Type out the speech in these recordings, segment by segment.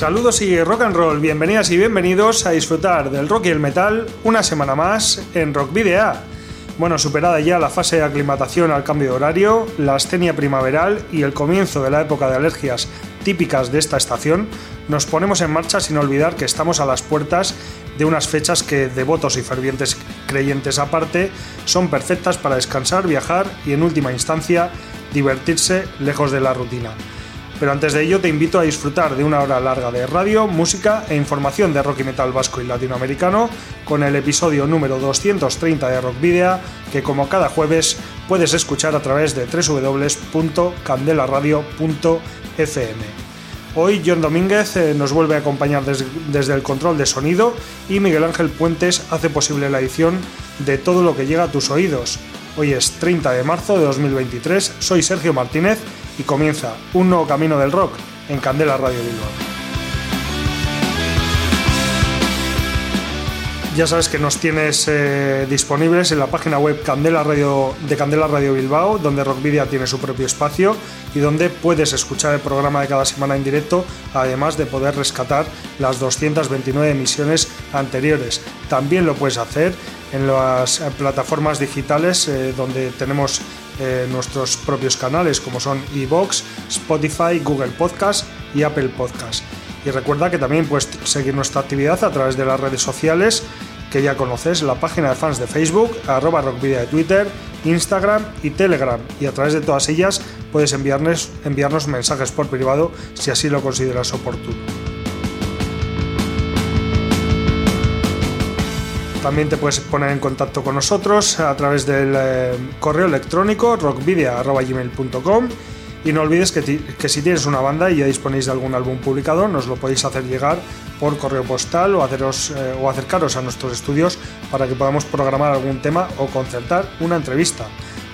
Saludos y rock and roll, bienvenidas y bienvenidos a disfrutar del rock y el metal una semana más en Rock Video. Bueno, superada ya la fase de aclimatación al cambio de horario, la astenia primaveral y el comienzo de la época de alergias típicas de esta estación, nos ponemos en marcha sin olvidar que estamos a las puertas de unas fechas que, devotos y fervientes creyentes aparte, son perfectas para descansar, viajar y, en última instancia, divertirse lejos de la rutina. Pero antes de ello te invito a disfrutar de una hora larga de radio, música e información de rock y metal vasco y latinoamericano con el episodio número 230 de Rock Video que como cada jueves puedes escuchar a través de www.candelaradio.fm. Hoy John Domínguez eh, nos vuelve a acompañar desde el control de sonido y Miguel Ángel Puentes hace posible la edición de todo lo que llega a tus oídos. Hoy es 30 de marzo de 2023, soy Sergio Martínez y comienza un nuevo camino del rock en Candela Radio Bilbao. Ya sabes que nos tienes eh, disponibles en la página web Radio, de Candela Radio Bilbao, donde Rockvidia tiene su propio espacio y donde puedes escuchar el programa de cada semana en directo, además de poder rescatar las 229 emisiones anteriores. También lo puedes hacer en las plataformas digitales eh, donde tenemos eh, nuestros propios canales como son iVoox, Spotify, Google Podcast y Apple Podcast. Y recuerda que también puedes seguir nuestra actividad a través de las redes sociales que ya conoces, la página de fans de Facebook, arroba rockvidia de Twitter, Instagram y Telegram. Y a través de todas ellas puedes enviarnos, enviarnos mensajes por privado si así lo consideras oportuno. También te puedes poner en contacto con nosotros a través del eh, correo electrónico rockvidia.gmail.com y no olvides que, si tienes una banda y ya disponéis de algún álbum publicado, nos lo podéis hacer llegar por correo postal o, haceros, eh, o acercaros a nuestros estudios para que podamos programar algún tema o concertar una entrevista.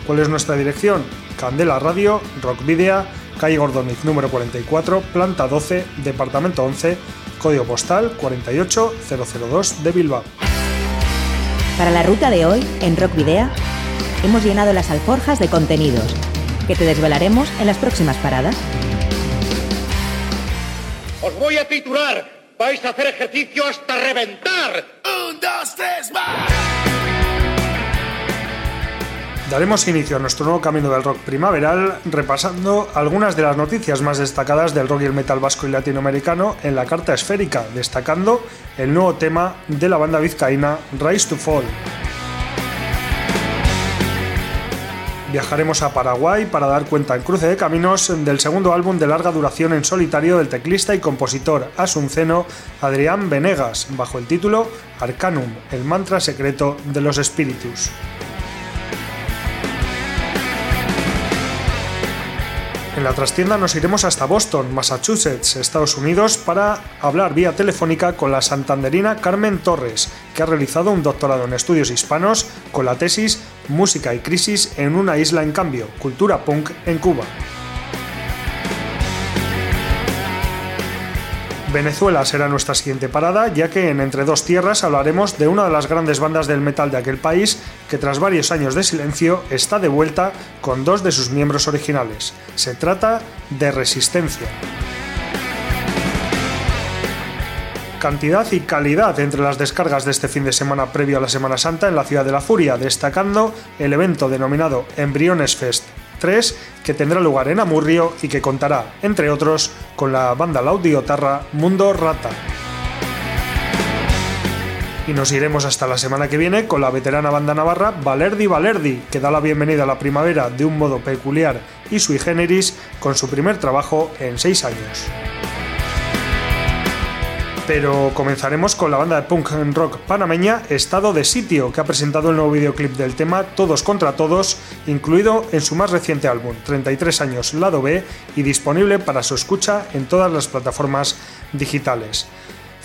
¿Cuál es nuestra dirección? Candela Radio, Rockvidia, calle Gordoniz número 44, planta 12, departamento 11, código postal 48002 de Bilbao. Para la ruta de hoy, en Rock Video, hemos llenado las alforjas de contenidos que te desvelaremos en las próximas paradas. Os voy a titular. Vais a hacer ejercicio hasta reventar. Un, dos, tres, más. Daremos inicio a nuestro nuevo camino del rock primaveral repasando algunas de las noticias más destacadas del rock y el metal vasco y latinoamericano en la carta esférica, destacando el nuevo tema de la banda vizcaína Rise to Fall. Viajaremos a Paraguay para dar cuenta en cruce de caminos del segundo álbum de larga duración en solitario del teclista y compositor asunceno Adrián Venegas, bajo el título Arcanum, el mantra secreto de los espíritus. En la trastienda nos iremos hasta Boston, Massachusetts, Estados Unidos, para hablar vía telefónica con la santanderina Carmen Torres, que ha realizado un doctorado en estudios hispanos con la tesis Música y crisis en una isla en cambio, cultura punk en Cuba. Venezuela será nuestra siguiente parada, ya que en Entre dos Tierras hablaremos de una de las grandes bandas del metal de aquel país, que tras varios años de silencio está de vuelta con dos de sus miembros originales. Se trata de Resistencia. Cantidad y calidad entre las descargas de este fin de semana previo a la Semana Santa en la ciudad de la Furia, destacando el evento denominado Embriones Fest 3, que tendrá lugar en Amurrio y que contará, entre otros, con la banda laudiotarra Mundo Rata. Y nos iremos hasta la semana que viene con la veterana banda navarra Valerdi Valerdi, que da la bienvenida a la primavera de un modo peculiar y sui generis con su primer trabajo en seis años. Pero comenzaremos con la banda de punk rock panameña Estado de Sitio, que ha presentado el nuevo videoclip del tema Todos contra Todos, incluido en su más reciente álbum, 33 años lado B, y disponible para su escucha en todas las plataformas digitales.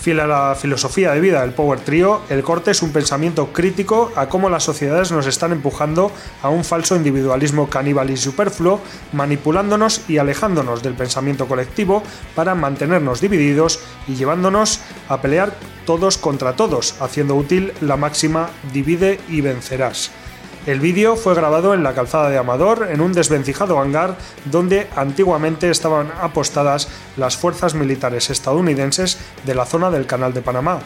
Fiel a la filosofía de vida del Power Trio, el corte es un pensamiento crítico a cómo las sociedades nos están empujando a un falso individualismo caníbal y superfluo, manipulándonos y alejándonos del pensamiento colectivo para mantenernos divididos y llevándonos a pelear todos contra todos, haciendo útil la máxima divide y vencerás. El vídeo fue grabado en la calzada de Amador, en un desvencijado hangar donde antiguamente estaban apostadas las fuerzas militares estadounidenses de la zona del Canal de Panamá.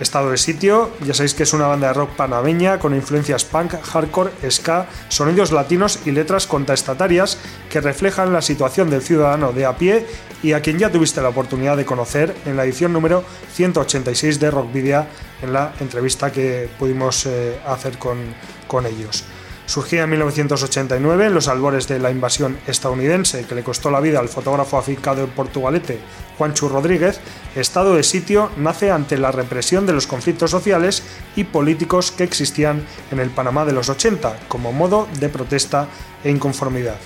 Estado de sitio, ya sabéis que es una banda de rock panameña con influencias punk, hardcore, ska, sonidos latinos y letras contestatarias que reflejan la situación del ciudadano de a pie y a quien ya tuviste la oportunidad de conocer en la edición número 186 de Rockvidia en la entrevista que pudimos eh, hacer con, con ellos. Surgía en 1989 en los albores de la invasión estadounidense que le costó la vida al fotógrafo afincado en Portugalete, Juancho Rodríguez, Estado de sitio nace ante la represión de los conflictos sociales y políticos que existían en el Panamá de los 80 como modo de protesta e inconformidad.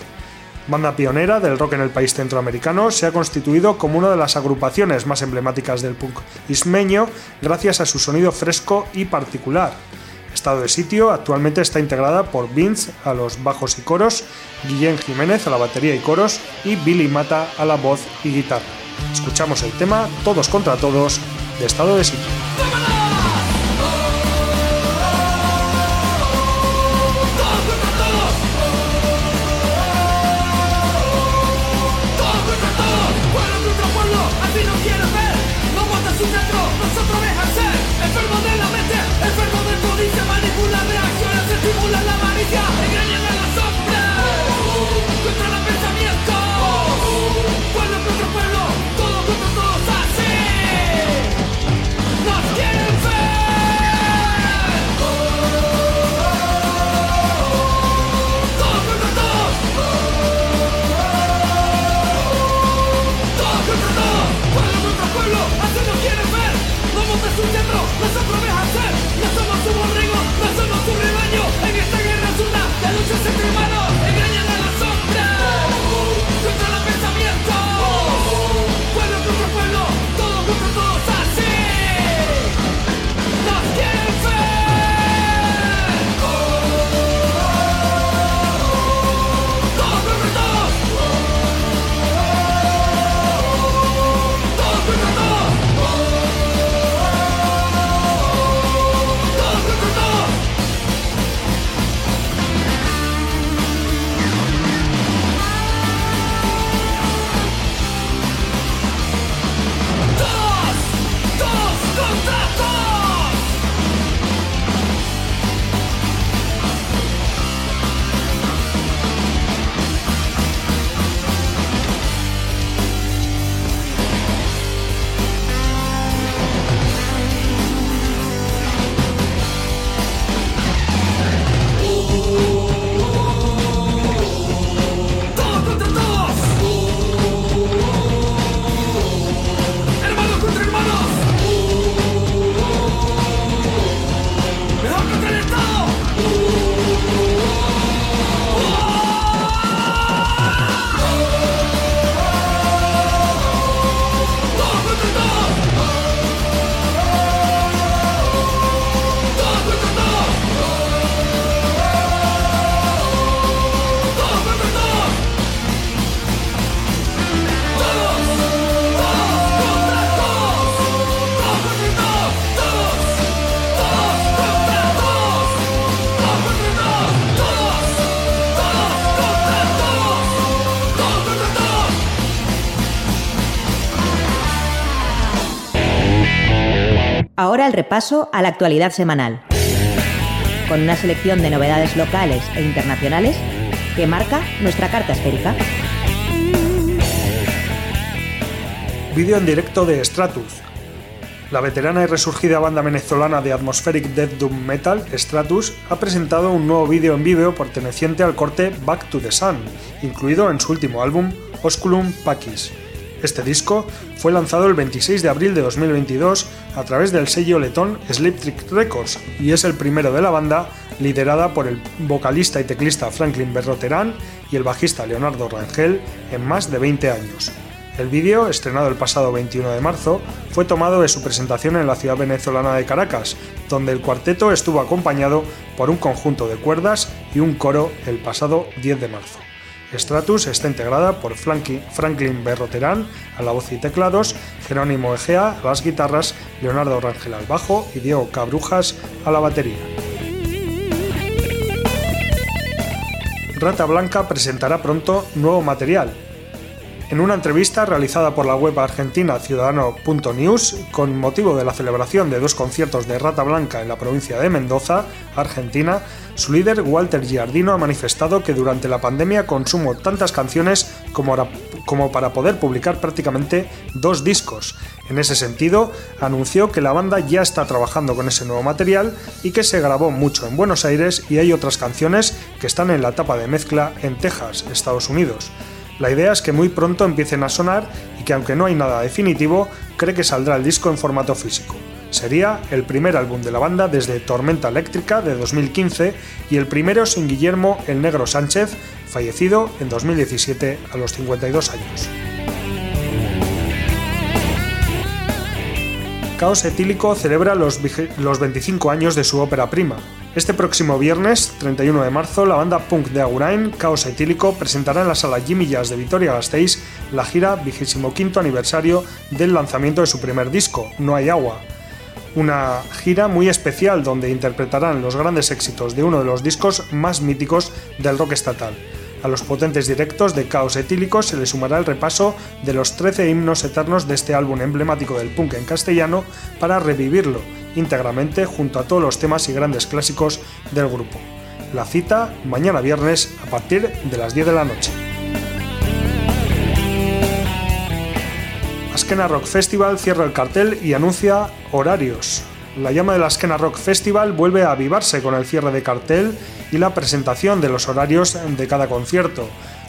Banda pionera del rock en el país centroamericano, se ha constituido como una de las agrupaciones más emblemáticas del punk ismeño gracias a su sonido fresco y particular Estado de sitio actualmente está integrada por Vince a los bajos y coros, Guillén Jiménez a la batería y coros y Billy Mata a la voz y guitarra. Escuchamos el tema Todos contra Todos de Estado de sitio. Ahora el repaso a la actualidad semanal, con una selección de novedades locales e internacionales que marca nuestra carta esférica. Vídeo en directo de Stratus. La veterana y resurgida banda venezolana de atmospheric death doom metal, Stratus, ha presentado un nuevo vídeo en vivo perteneciente al corte Back to the Sun, incluido en su último álbum, Osculum Pacis. Este disco fue lanzado el 26 de abril de 2022 a través del sello letón Sleep Trick Records y es el primero de la banda liderada por el vocalista y teclista Franklin Berroterán y el bajista Leonardo Rangel en más de 20 años. El vídeo, estrenado el pasado 21 de marzo, fue tomado de su presentación en la ciudad venezolana de Caracas, donde el cuarteto estuvo acompañado por un conjunto de cuerdas y un coro el pasado 10 de marzo. Stratus está integrada por Franklin Berroterán a la voz y teclados, Jerónimo Egea a las guitarras, Leonardo Rangel al bajo y Diego Cabrujas a la batería. Rata Blanca presentará pronto nuevo material, en una entrevista realizada por la web argentina ciudadano.news con motivo de la celebración de dos conciertos de Rata Blanca en la provincia de Mendoza, Argentina, su líder Walter Giardino ha manifestado que durante la pandemia consumo tantas canciones como, como para poder publicar prácticamente dos discos. En ese sentido, anunció que la banda ya está trabajando con ese nuevo material y que se grabó mucho en Buenos Aires y hay otras canciones que están en la etapa de mezcla en Texas, Estados Unidos. La idea es que muy pronto empiecen a sonar y que aunque no hay nada definitivo, cree que saldrá el disco en formato físico. Sería el primer álbum de la banda desde Tormenta Eléctrica de 2015 y el primero sin Guillermo el Negro Sánchez, fallecido en 2017 a los 52 años. Caos Etílico celebra los, los 25 años de su ópera prima, este próximo viernes, 31 de marzo, la banda punk de Agurain, Caos Etílico, presentará en la sala Jimmy Jazz de Vitoria-Gasteiz la gira 25 aniversario del lanzamiento de su primer disco, No hay agua. Una gira muy especial donde interpretarán los grandes éxitos de uno de los discos más míticos del rock estatal. A los potentes directos de Caos Etílico se le sumará el repaso de los 13 himnos eternos de este álbum emblemático del punk en castellano para revivirlo íntegramente junto a todos los temas y grandes clásicos del grupo. La cita mañana viernes a partir de las 10 de la noche. Askena Rock Festival cierra el cartel y anuncia horarios. La llama del Askena Rock Festival vuelve a avivarse con el cierre de cartel y la presentación de los horarios de cada concierto.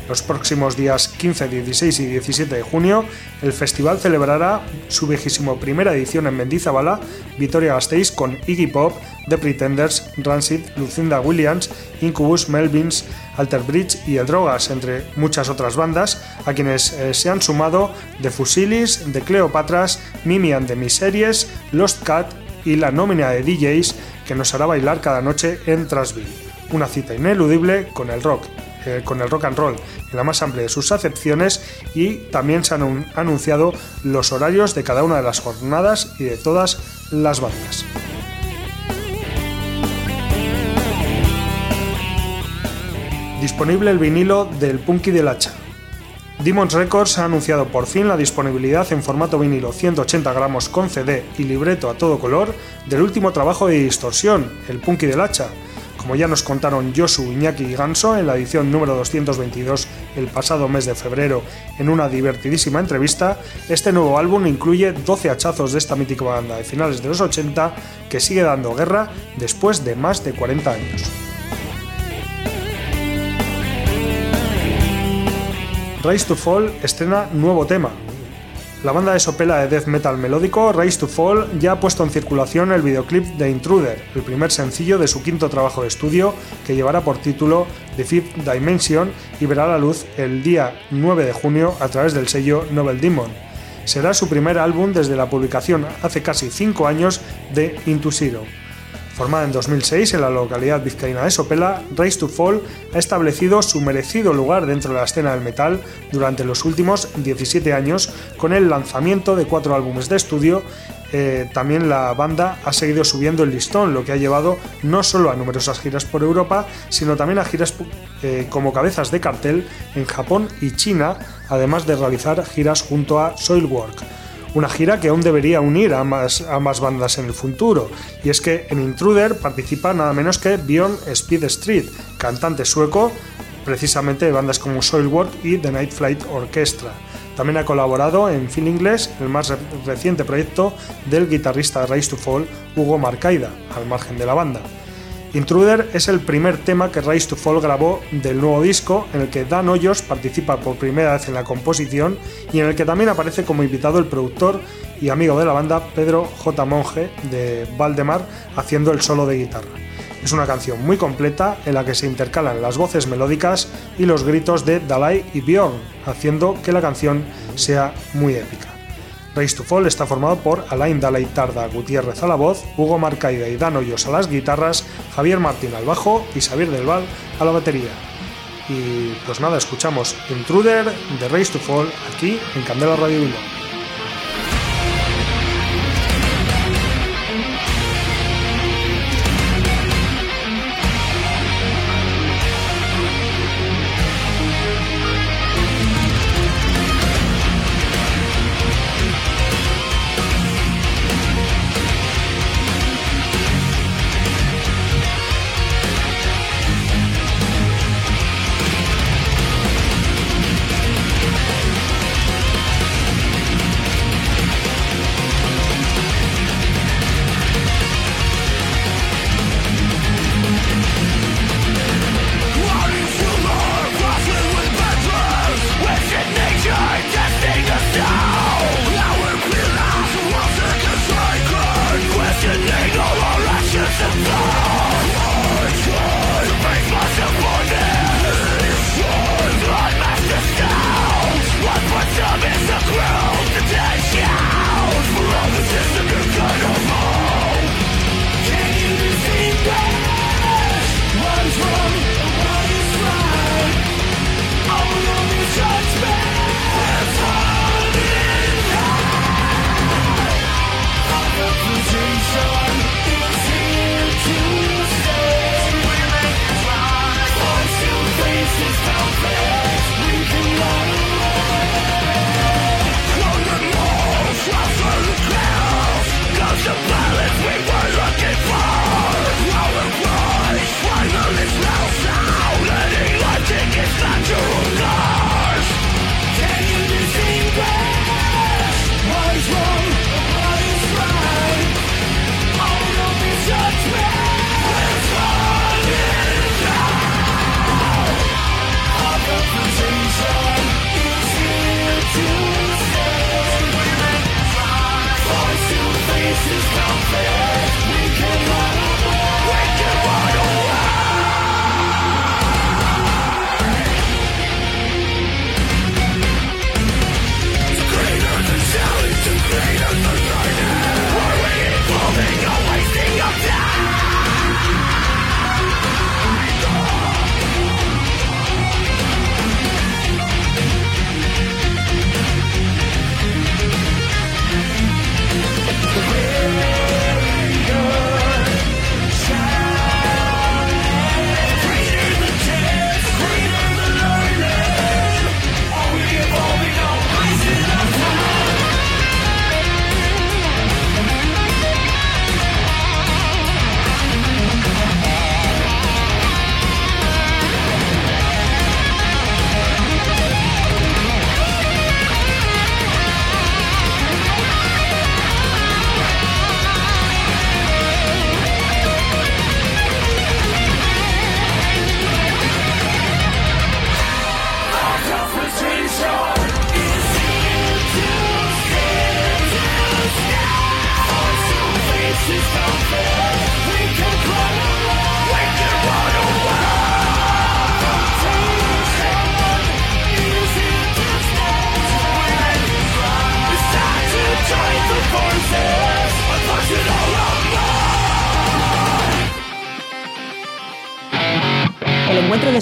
Los próximos días 15, 16 y 17 de junio, el festival celebrará su vigésimo primera edición en Mendizabala, Vitoria-Gasteiz, con Iggy Pop, The Pretenders, Rancid, Lucinda Williams, Incubus, Melvins, Alter Bridge y El Drogas, entre muchas otras bandas, a quienes eh, se han sumado The Fusilis, The Cleopatras, Mimi and the Miseries, Lost Cat y la nómina de DJs que nos hará bailar cada noche en Trasville. Una cita ineludible con el rock, eh, con el rock and roll en la más amplia de sus acepciones y también se han anunciado los horarios de cada una de las jornadas y de todas las bandas. Disponible el vinilo del Punky del Hacha. Demons Records ha anunciado por fin la disponibilidad en formato vinilo 180 gramos con CD y libreto a todo color del último trabajo de distorsión, el Punky del Hacha, como ya nos contaron Josu, Iñaki y Ganso en la edición número 222 el pasado mes de febrero en una divertidísima entrevista, este nuevo álbum incluye 12 hachazos de esta mítica banda de finales de los 80 que sigue dando guerra después de más de 40 años. Rise to Fall estrena nuevo tema, la banda de sopela de death metal melódico Rise to Fall ya ha puesto en circulación el videoclip de Intruder, el primer sencillo de su quinto trabajo de estudio que llevará por título The Fifth Dimension y verá la luz el día 9 de junio a través del sello Novel Demon. Será su primer álbum desde la publicación hace casi 5 años de Into Zero. Formada en 2006 en la localidad vizcaína de Sopela, Race to Fall ha establecido su merecido lugar dentro de la escena del metal durante los últimos 17 años con el lanzamiento de cuatro álbumes de estudio. Eh, también la banda ha seguido subiendo el listón, lo que ha llevado no solo a numerosas giras por Europa, sino también a giras eh, como cabezas de cartel en Japón y China, además de realizar giras junto a Soilwork una gira que aún debería unir a más, bandas en el futuro. Y es que en Intruder participa nada menos que Bjorn Speed Street, cantante sueco, precisamente de bandas como Soilwork y The Night Flight Orchestra. También ha colaborado en Feelingless, el más reciente proyecto del guitarrista Rise to Fall, Hugo Marcaida, al margen de la banda. Intruder es el primer tema que Rise to Fall grabó del nuevo disco, en el que Dan Hoyos participa por primera vez en la composición y en el que también aparece como invitado el productor y amigo de la banda Pedro J. Monge de Valdemar haciendo el solo de guitarra. Es una canción muy completa en la que se intercalan las voces melódicas y los gritos de Dalai y Bjorn, haciendo que la canción sea muy épica. Race to Fall está formado por Alain Dalai Tarda Gutiérrez a la voz, Hugo Marcaida y Dan Hoyos a las guitarras, Javier Martín al bajo y Xavier Del Val a la batería. Y pues nada, escuchamos Intruder de Race to Fall aquí en Candela Radio Bilbao.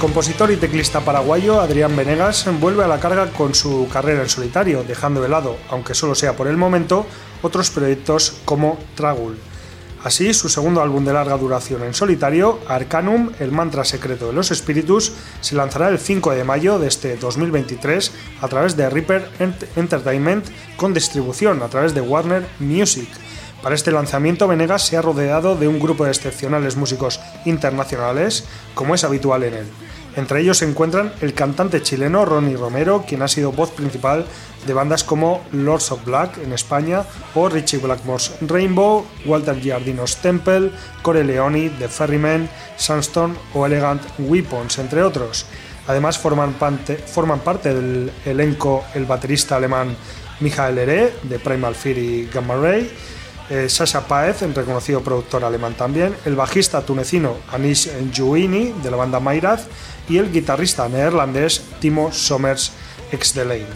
compositor y teclista paraguayo Adrián Venegas vuelve a la carga con su carrera en solitario, dejando de lado, aunque solo sea por el momento, otros proyectos como Tragul. Así, su segundo álbum de larga duración en solitario, Arcanum, el mantra secreto de los espíritus, se lanzará el 5 de mayo de este 2023 a través de Reaper Entertainment con distribución a través de Warner Music. Para este lanzamiento, Venegas se ha rodeado de un grupo de excepcionales músicos internacionales, como es habitual en él. Entre ellos se encuentran el cantante chileno Ronnie Romero, quien ha sido voz principal de bandas como Lords of Black en España o Richie Blackmore's Rainbow, Walter Giardino's Temple, Core Leoni, The Ferryman, Sandstone o Elegant Weapons, entre otros. Además forman, forman parte del elenco el baterista alemán Michael Ere de Primal Fear y Gamma Ray, eh, Sasha Paez, el reconocido productor alemán también, el bajista tunecino Anish Jouini de la banda Mayraz y el guitarrista neerlandés Timo Sommers ex Lane.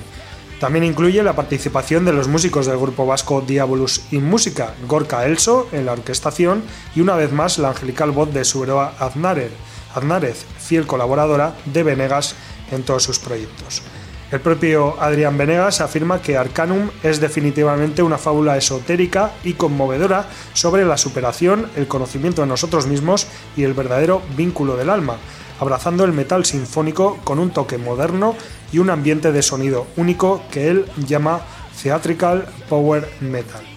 También incluye la participación de los músicos del grupo vasco Diabolus in Música, Gorka Elso en la orquestación y una vez más la angelical voz de Suberoa Aznárez, fiel colaboradora de Venegas en todos sus proyectos. El propio Adrián Venegas afirma que Arcanum es definitivamente una fábula esotérica y conmovedora sobre la superación, el conocimiento de nosotros mismos y el verdadero vínculo del alma, abrazando el metal sinfónico con un toque moderno y un ambiente de sonido único que él llama Theatrical Power Metal.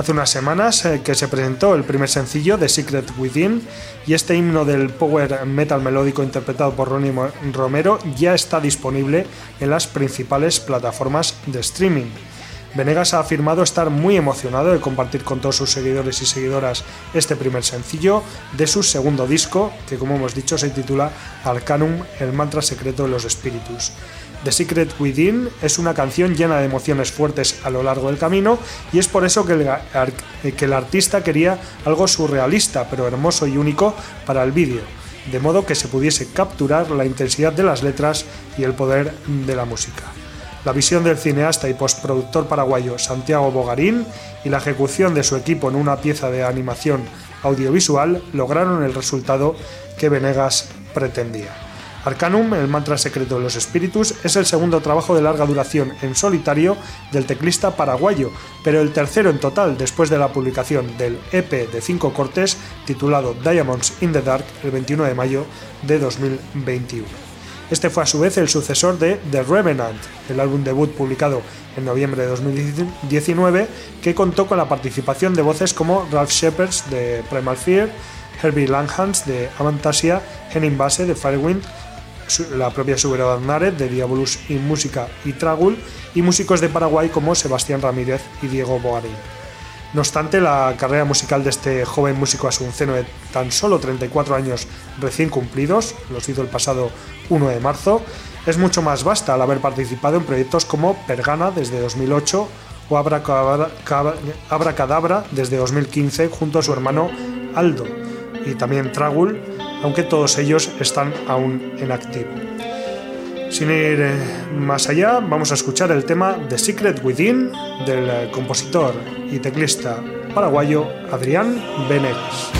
Hace unas semanas eh, que se presentó el primer sencillo de Secret Within y este himno del power metal melódico interpretado por Ronnie Romero ya está disponible en las principales plataformas de streaming. Venegas ha afirmado estar muy emocionado de compartir con todos sus seguidores y seguidoras este primer sencillo de su segundo disco, que como hemos dicho se titula Arcanum, el mantra secreto de los espíritus. The Secret Within es una canción llena de emociones fuertes a lo largo del camino y es por eso que el, que el artista quería algo surrealista pero hermoso y único para el vídeo, de modo que se pudiese capturar la intensidad de las letras y el poder de la música. La visión del cineasta y postproductor paraguayo Santiago Bogarín y la ejecución de su equipo en una pieza de animación audiovisual lograron el resultado que Venegas pretendía. Arcanum, el mantra secreto de los espíritus, es el segundo trabajo de larga duración en solitario del teclista paraguayo, pero el tercero en total después de la publicación del EP de cinco cortes titulado Diamonds in the Dark el 21 de mayo de 2021. Este fue a su vez el sucesor de The Revenant, el álbum debut publicado en noviembre de 2019, que contó con la participación de voces como Ralph Shepherds de Primal Fear, Herbie Langhans de Avantasia, Henning Base de Firewind, la propia Subero Aznárez de Diabolus y Música y Tragul y músicos de Paraguay como Sebastián Ramírez y Diego Bogarín. No obstante, la carrera musical de este joven músico asunceno de tan solo 34 años recién cumplidos, los hizo el pasado 1 de marzo, es mucho más vasta al haber participado en proyectos como Pergana desde 2008 o Abracadabra desde 2015 junto a su hermano Aldo y también Tragul aunque todos ellos están aún en activo. Sin ir eh, más allá, vamos a escuchar el tema The Secret Within del eh, compositor y teclista paraguayo Adrián Venegas.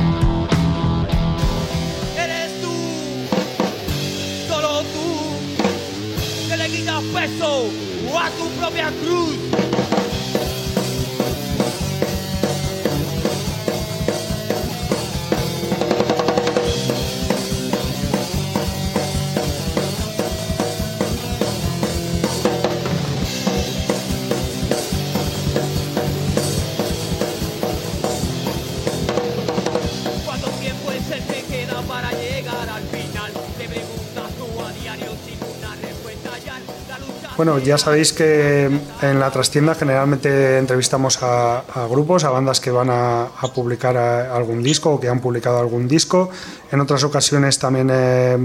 Bueno, ya sabéis que en la trastienda generalmente entrevistamos a, grupos, a bandas que van a, publicar a- algún disco o que han publicado algún disco. En otras ocasiones también, eh,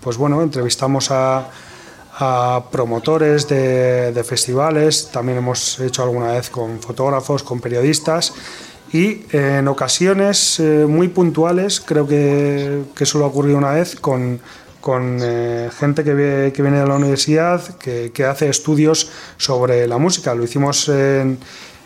pues bueno, entrevistamos a, promotores de, festivales. También hemos hecho alguna vez con fotógrafos, con periodistas. Y eh, en ocasiones eh, muy puntuales, creo que, que solo ha ocurrido una vez con, con eh, gente que, vie- que viene de la universidad, que, que hace estudios sobre la música. Lo hicimos en-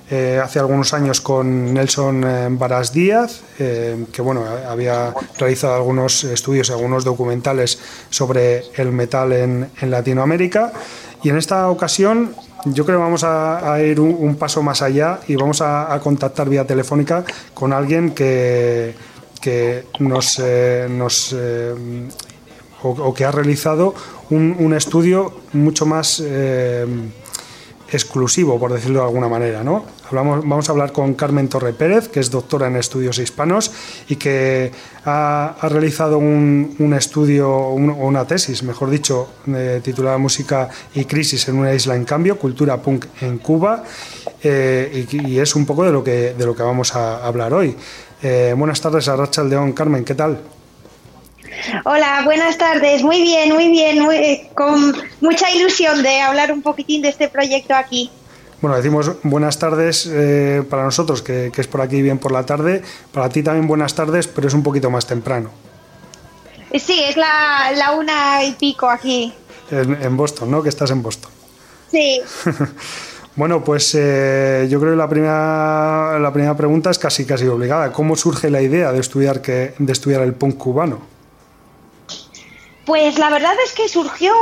eh, hace algunos años con Nelson eh, Varas Díaz, eh, que bueno, había realizado algunos estudios, algunos documentales sobre el metal en, en Latinoamérica. Y en esta ocasión yo creo que vamos a, a ir un, un paso más allá y vamos a, a contactar vía telefónica con alguien que, que nos, eh, nos eh, o, que ha realizado un, estudio mucho más eh, exclusivo, por decirlo de alguna manera. ¿no? Hablamos, vamos a hablar con Carmen Torre Pérez, que es doctora en estudios hispanos y que ha, realizado un, estudio, o una tesis, mejor dicho, eh, titulada Música y crisis en una isla en cambio, cultura punk en Cuba, eh, y, es un poco de lo que, de lo que vamos a hablar hoy. Buenas tardes a Racha Aldeón. Carmen, ¿qué tal? Hola, buenas tardes. Muy bien, muy bien. muy- eh, con mucha ilusión de hablar un poquitín de este proyecto aquí. Bueno, decimos buenas tardes eh, para nosotros, que, que es por aquí bien por la tarde. Para ti también buenas tardes, pero es un poquito más temprano. Sí, es la, la una y pico aquí. En, en Boston, ¿no? Que estás en Boston. Sí. Bueno, pues eh, yo creo que la primera, la primera pregunta es casi casi obligada. ¿Cómo surge la idea de estudiar, que, de estudiar el punk cubano? Pues la verdad es que surgió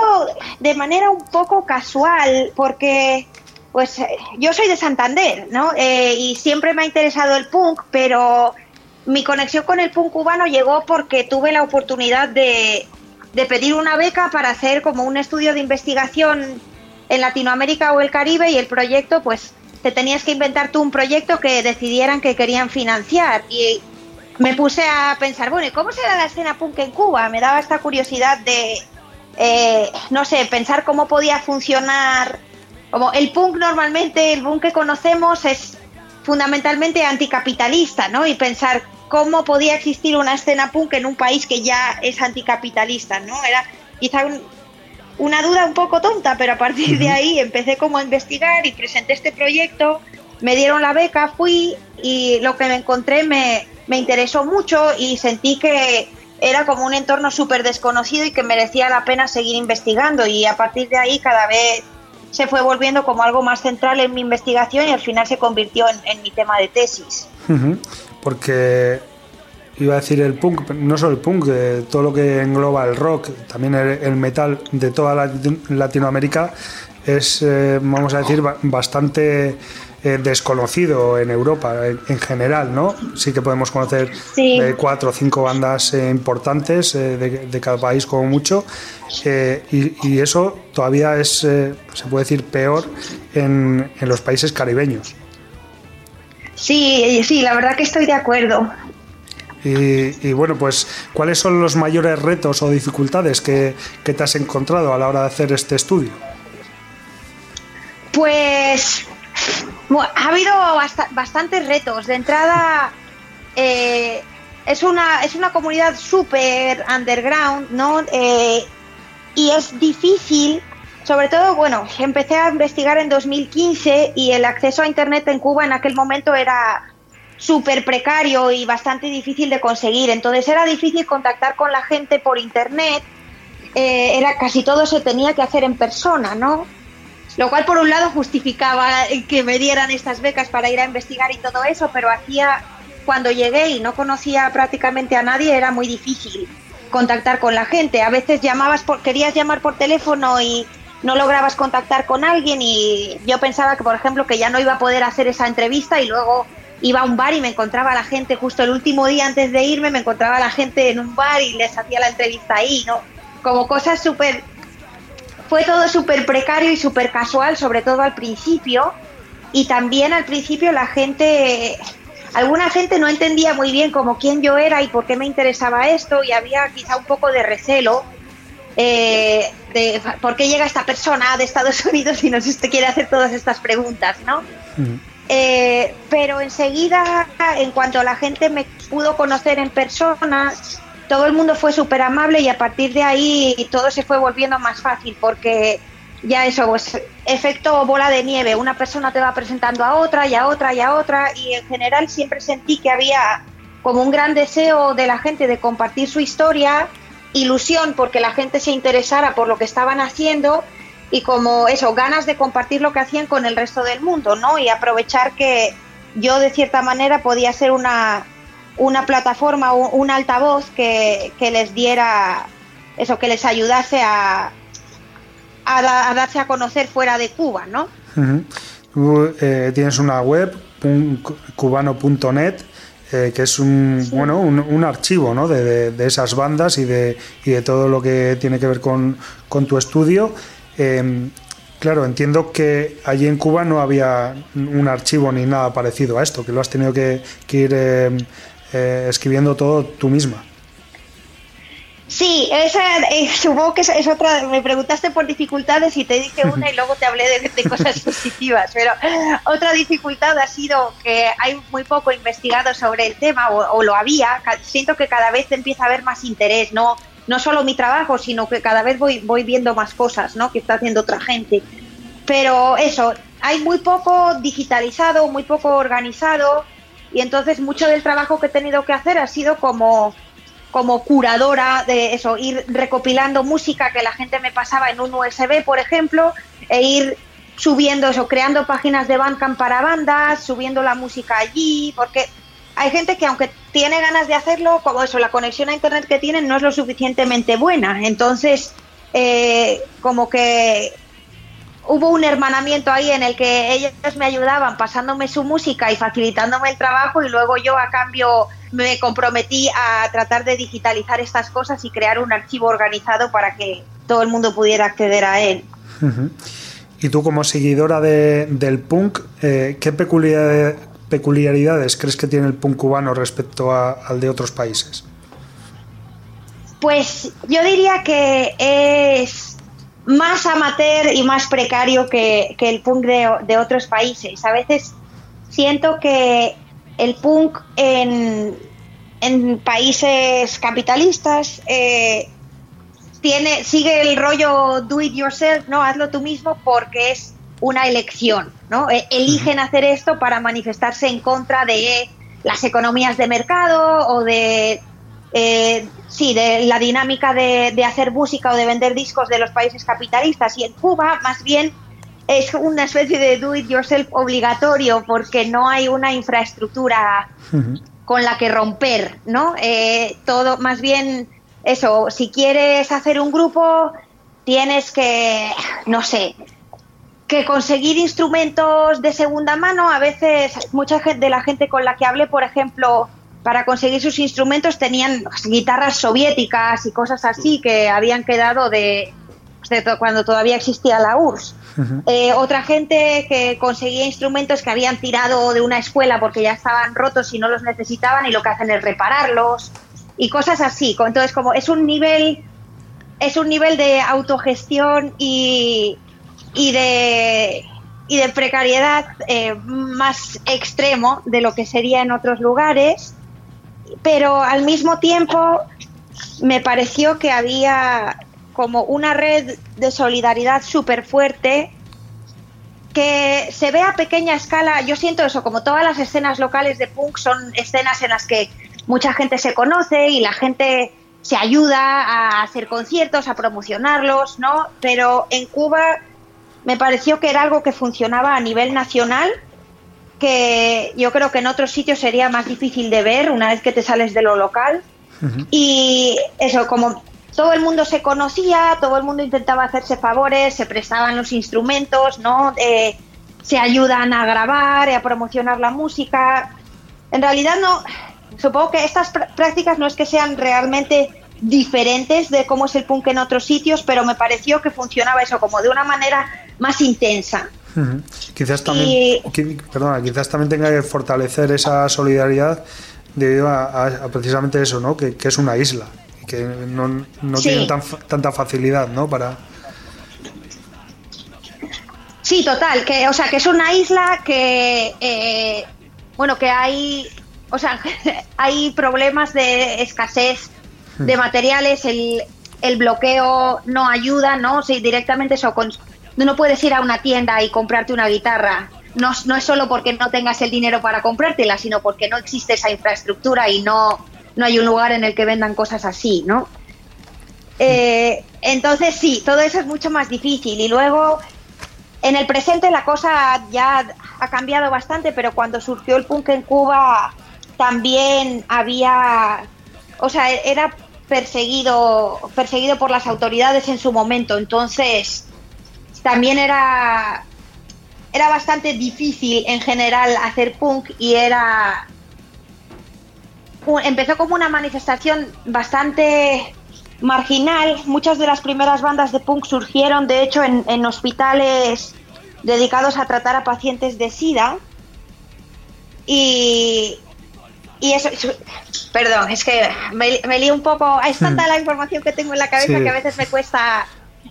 de manera un poco casual, porque pues eh, yo soy de Santander, ¿no? Eh, y siempre me ha interesado el punk, pero mi conexión con el punk cubano llegó porque tuve la oportunidad de, de pedir una beca para hacer como un estudio de investigación en Latinoamérica o el Caribe y el proyecto, pues te tenías que inventar tú un proyecto que decidieran que querían financiar. Y me puse a pensar, bueno, ¿y cómo será la escena punk en Cuba? Me daba esta curiosidad de, eh, no sé, pensar cómo podía funcionar. Como el punk normalmente, el punk que conocemos es fundamentalmente anticapitalista, ¿no? Y pensar cómo podía existir una escena punk en un país que ya es anticapitalista, ¿no? Era quizá un- una duda un poco tonta, pero a partir de ahí empecé como a investigar y presenté este proyecto, me dieron la beca, fui y lo que me encontré me, me interesó mucho y sentí que era como un entorno súper desconocido y que merecía la pena seguir investigando y a partir de ahí cada vez se fue volviendo como algo más central en mi investigación y al final se convirtió en, mi tema de tesis. Porque iba a decir el punk, no solo el punk, eh, todo lo que engloba el rock, también el, metal de toda la- Latinoamérica es, eh, vamos a decir, ba- bastante eh, desconocido en Europa en, en general, ¿no? Sí que podemos conocer Sí. eh, cuatro o cinco bandas eh, importantes de, de cada país como mucho y, y eso todavía es, se puede decir, peor en, en los países caribeños. Sí, sí, la verdad que estoy de acuerdo. Y, y, bueno, pues, ¿cuáles son los mayores retos o dificultades que, que, te has encontrado a la hora de hacer este estudio? Pues ha habido bast bastantes retos. De entrada, eh, es, una, es una comunidad súper underground, ¿no? Eh, y es difícil, sobre todo, bueno, empecé a investigar en 2015 y el acceso a Internet en Cuba en aquel momento era súper precario y bastante difícil de conseguir. Entonces era difícil contactar con la gente por Internet eh, era casi todo se tenía que hacer en persona, ¿no? Lo cual por un lado justificaba que me dieran estas becas para ir a investigar y todo eso, pero hacía cuando llegué y no conocía prácticamente a nadie era muy difícil contactar con la gente. A veces llamabas por, querías llamar por teléfono y no lograbas contactar con alguien y yo pensaba que por ejemplo que ya no iba a poder hacer esa entrevista y luego iba a un bar y me encontraba a la gente justo el último día antes de irme, me encontraba a la gente en un bar y les hacía la entrevista ahí, ¿no? Como cosas súper... Fue todo súper precario y súper casual, sobre todo al principio. Y también al principio la gente, alguna gente no entendía muy bien como quién yo era y por qué me interesaba esto y había quizá un poco de recelo eh, de por qué llega esta persona de Estados Unidos y nos quiere hacer todas estas preguntas, ¿no? Eh, pero enseguida, en cuanto la gente me pudo conocer en persona, todo el mundo fue súper amable y a partir de ahí todo se fue volviendo más fácil porque ya eso, pues efecto bola de nieve, una persona te va presentando a otra y a otra y a otra y en general siempre sentí que había como un gran deseo de la gente de compartir su historia, ilusión porque la gente se interesara por lo que estaban haciendo y como eso, ganas de compartir lo que hacían con el resto del mundo, ¿no? Y aprovechar que yo de cierta manera podía ser una, una plataforma, un, un altavoz que, que, les diera eso, que les ayudase a, a, a darse a conocer fuera de Cuba, ¿no? Uh -huh. Tú, eh, tienes una web, cubano.net, eh, que es un sí. bueno un, un archivo ¿no? de, de, de, esas bandas y de, y de todo lo que tiene que ver con, con tu estudio. Eh, claro, entiendo que allí en Cuba no había un archivo ni nada parecido a esto, que lo has tenido que, que ir eh, eh, escribiendo todo tú misma. Sí, esa, eh, supongo que es, es, otra. Me preguntaste por dificultades y te dije una y luego te hablé de, de cosas positivas. Pero otra dificultad ha sido que hay muy poco investigado sobre el tema, o, o, lo había. Siento que cada vez empieza a haber más interés, no, no solo mi trabajo, sino que cada vez voy, voy viendo más cosas ¿no? que está haciendo otra gente. Pero eso, hay muy poco digitalizado, muy poco organizado, y entonces mucho del trabajo que he tenido que hacer ha sido como como curadora de eso, ir recopilando música que la gente me pasaba en un USB, por ejemplo, e ir subiendo eso, creando páginas de Bandcamp para bandas, subiendo la música allí, porque hay gente que aunque tiene ganas de hacerlo, como eso, la conexión a internet que tienen no es lo suficientemente buena. Entonces, eh, como que hubo un hermanamiento ahí en el que ellos me ayudaban pasándome su música y facilitándome el trabajo y luego yo a cambio me comprometí a tratar de digitalizar estas cosas y crear un archivo organizado para que todo el mundo pudiera acceder a él. Uh -huh. Y tú como seguidora de, del punk, eh, ¿qué peculiaridades, peculiaridades crees que tiene el punk cubano respecto a, al de otros países? Pues yo diría que es más amateur y más precario que, que el punk de, de, otros países. A veces siento que el punk en, en países capitalistas eh, tiene, sigue el rollo do it yourself, ¿no? Hazlo tú mismo porque es una elección, ¿no? E, eligen hacer esto para manifestarse en contra de las economías de mercado o de eh, sí, de la dinámica de, de, hacer música o de vender discos de los países capitalistas. Y en Cuba, más bien, es una especie de do it yourself obligatorio porque no hay una infraestructura uh -huh. con la que romper, ¿no? Eh, todo, más bien, eso, si quieres hacer un grupo, tienes que, no sé, que conseguir instrumentos de segunda mano. A veces, mucha gente, de la gente con la que hablé, por ejemplo, para conseguir sus instrumentos tenían guitarras soviéticas y cosas así que habían quedado de, de cuando todavía existía la URSS. Uh -huh. eh, otra gente que conseguía instrumentos que habían tirado de una escuela porque ya estaban rotos y no los necesitaban y lo que hacen es repararlos y cosas así. Entonces, como es un nivel, es un nivel de autogestión y, y de y de precariedad eh, más extremo de lo que sería en otros lugares pero al mismo tiempo me pareció que había como una red de solidaridad súper fuerte que se ve a pequeña escala. Yo siento eso, como todas las escenas locales de punk son escenas en las que mucha gente se conoce y la gente se ayuda a hacer conciertos, a promocionarlos, ¿no? Pero en Cuba me pareció que era algo que funcionaba a nivel nacional, que yo creo que en otros sitios sería más difícil de ver una vez que te sales de lo local. Y eso, como todo el mundo se conocía, todo el mundo intentaba hacerse favores, se prestaban los instrumentos, ¿no? Eh, se ayudan a grabar y a promocionar la música. En realidad no, supongo que estas prácticas no es que sean realmente diferentes de cómo es el punk en otros sitios, pero me pareció que funcionaba eso como de una manera más intensa. Quizás también, perdona, quizás también tenga que fortalecer esa solidaridad debido a, precisamente eso, ¿no? Que, es una isla que no, no tienen tanta facilidad, ¿no? Para Sí, total, que o sea que es una isla que eh, bueno que hay o sea hay problemas de escasez de materiales, el, el bloqueo no ayuda, ¿no? Si directamente eso, con, no puedes ir a una tienda y comprarte una guitarra. No, no es solo porque no tengas el dinero para comprártela, sino porque no existe esa infraestructura y no, no hay un lugar en el que vendan cosas así, ¿no? Eh, entonces sí, todo eso es mucho más difícil. Y luego, en el presente la cosa ya ha cambiado bastante, pero cuando surgió el punk en Cuba también había, o sea, era perseguido, perseguido por las autoridades en su momento. Entonces, también era, era bastante difícil en general hacer punk y era... Empezó como una manifestación bastante marginal. Muchas de las primeras bandas de punk surgieron, de hecho, en, en hospitales dedicados a tratar a pacientes de SIDA. Y, y eso, perdón, es que me, me lío un poco, es tanta la información que tengo en la cabeza que a veces me cuesta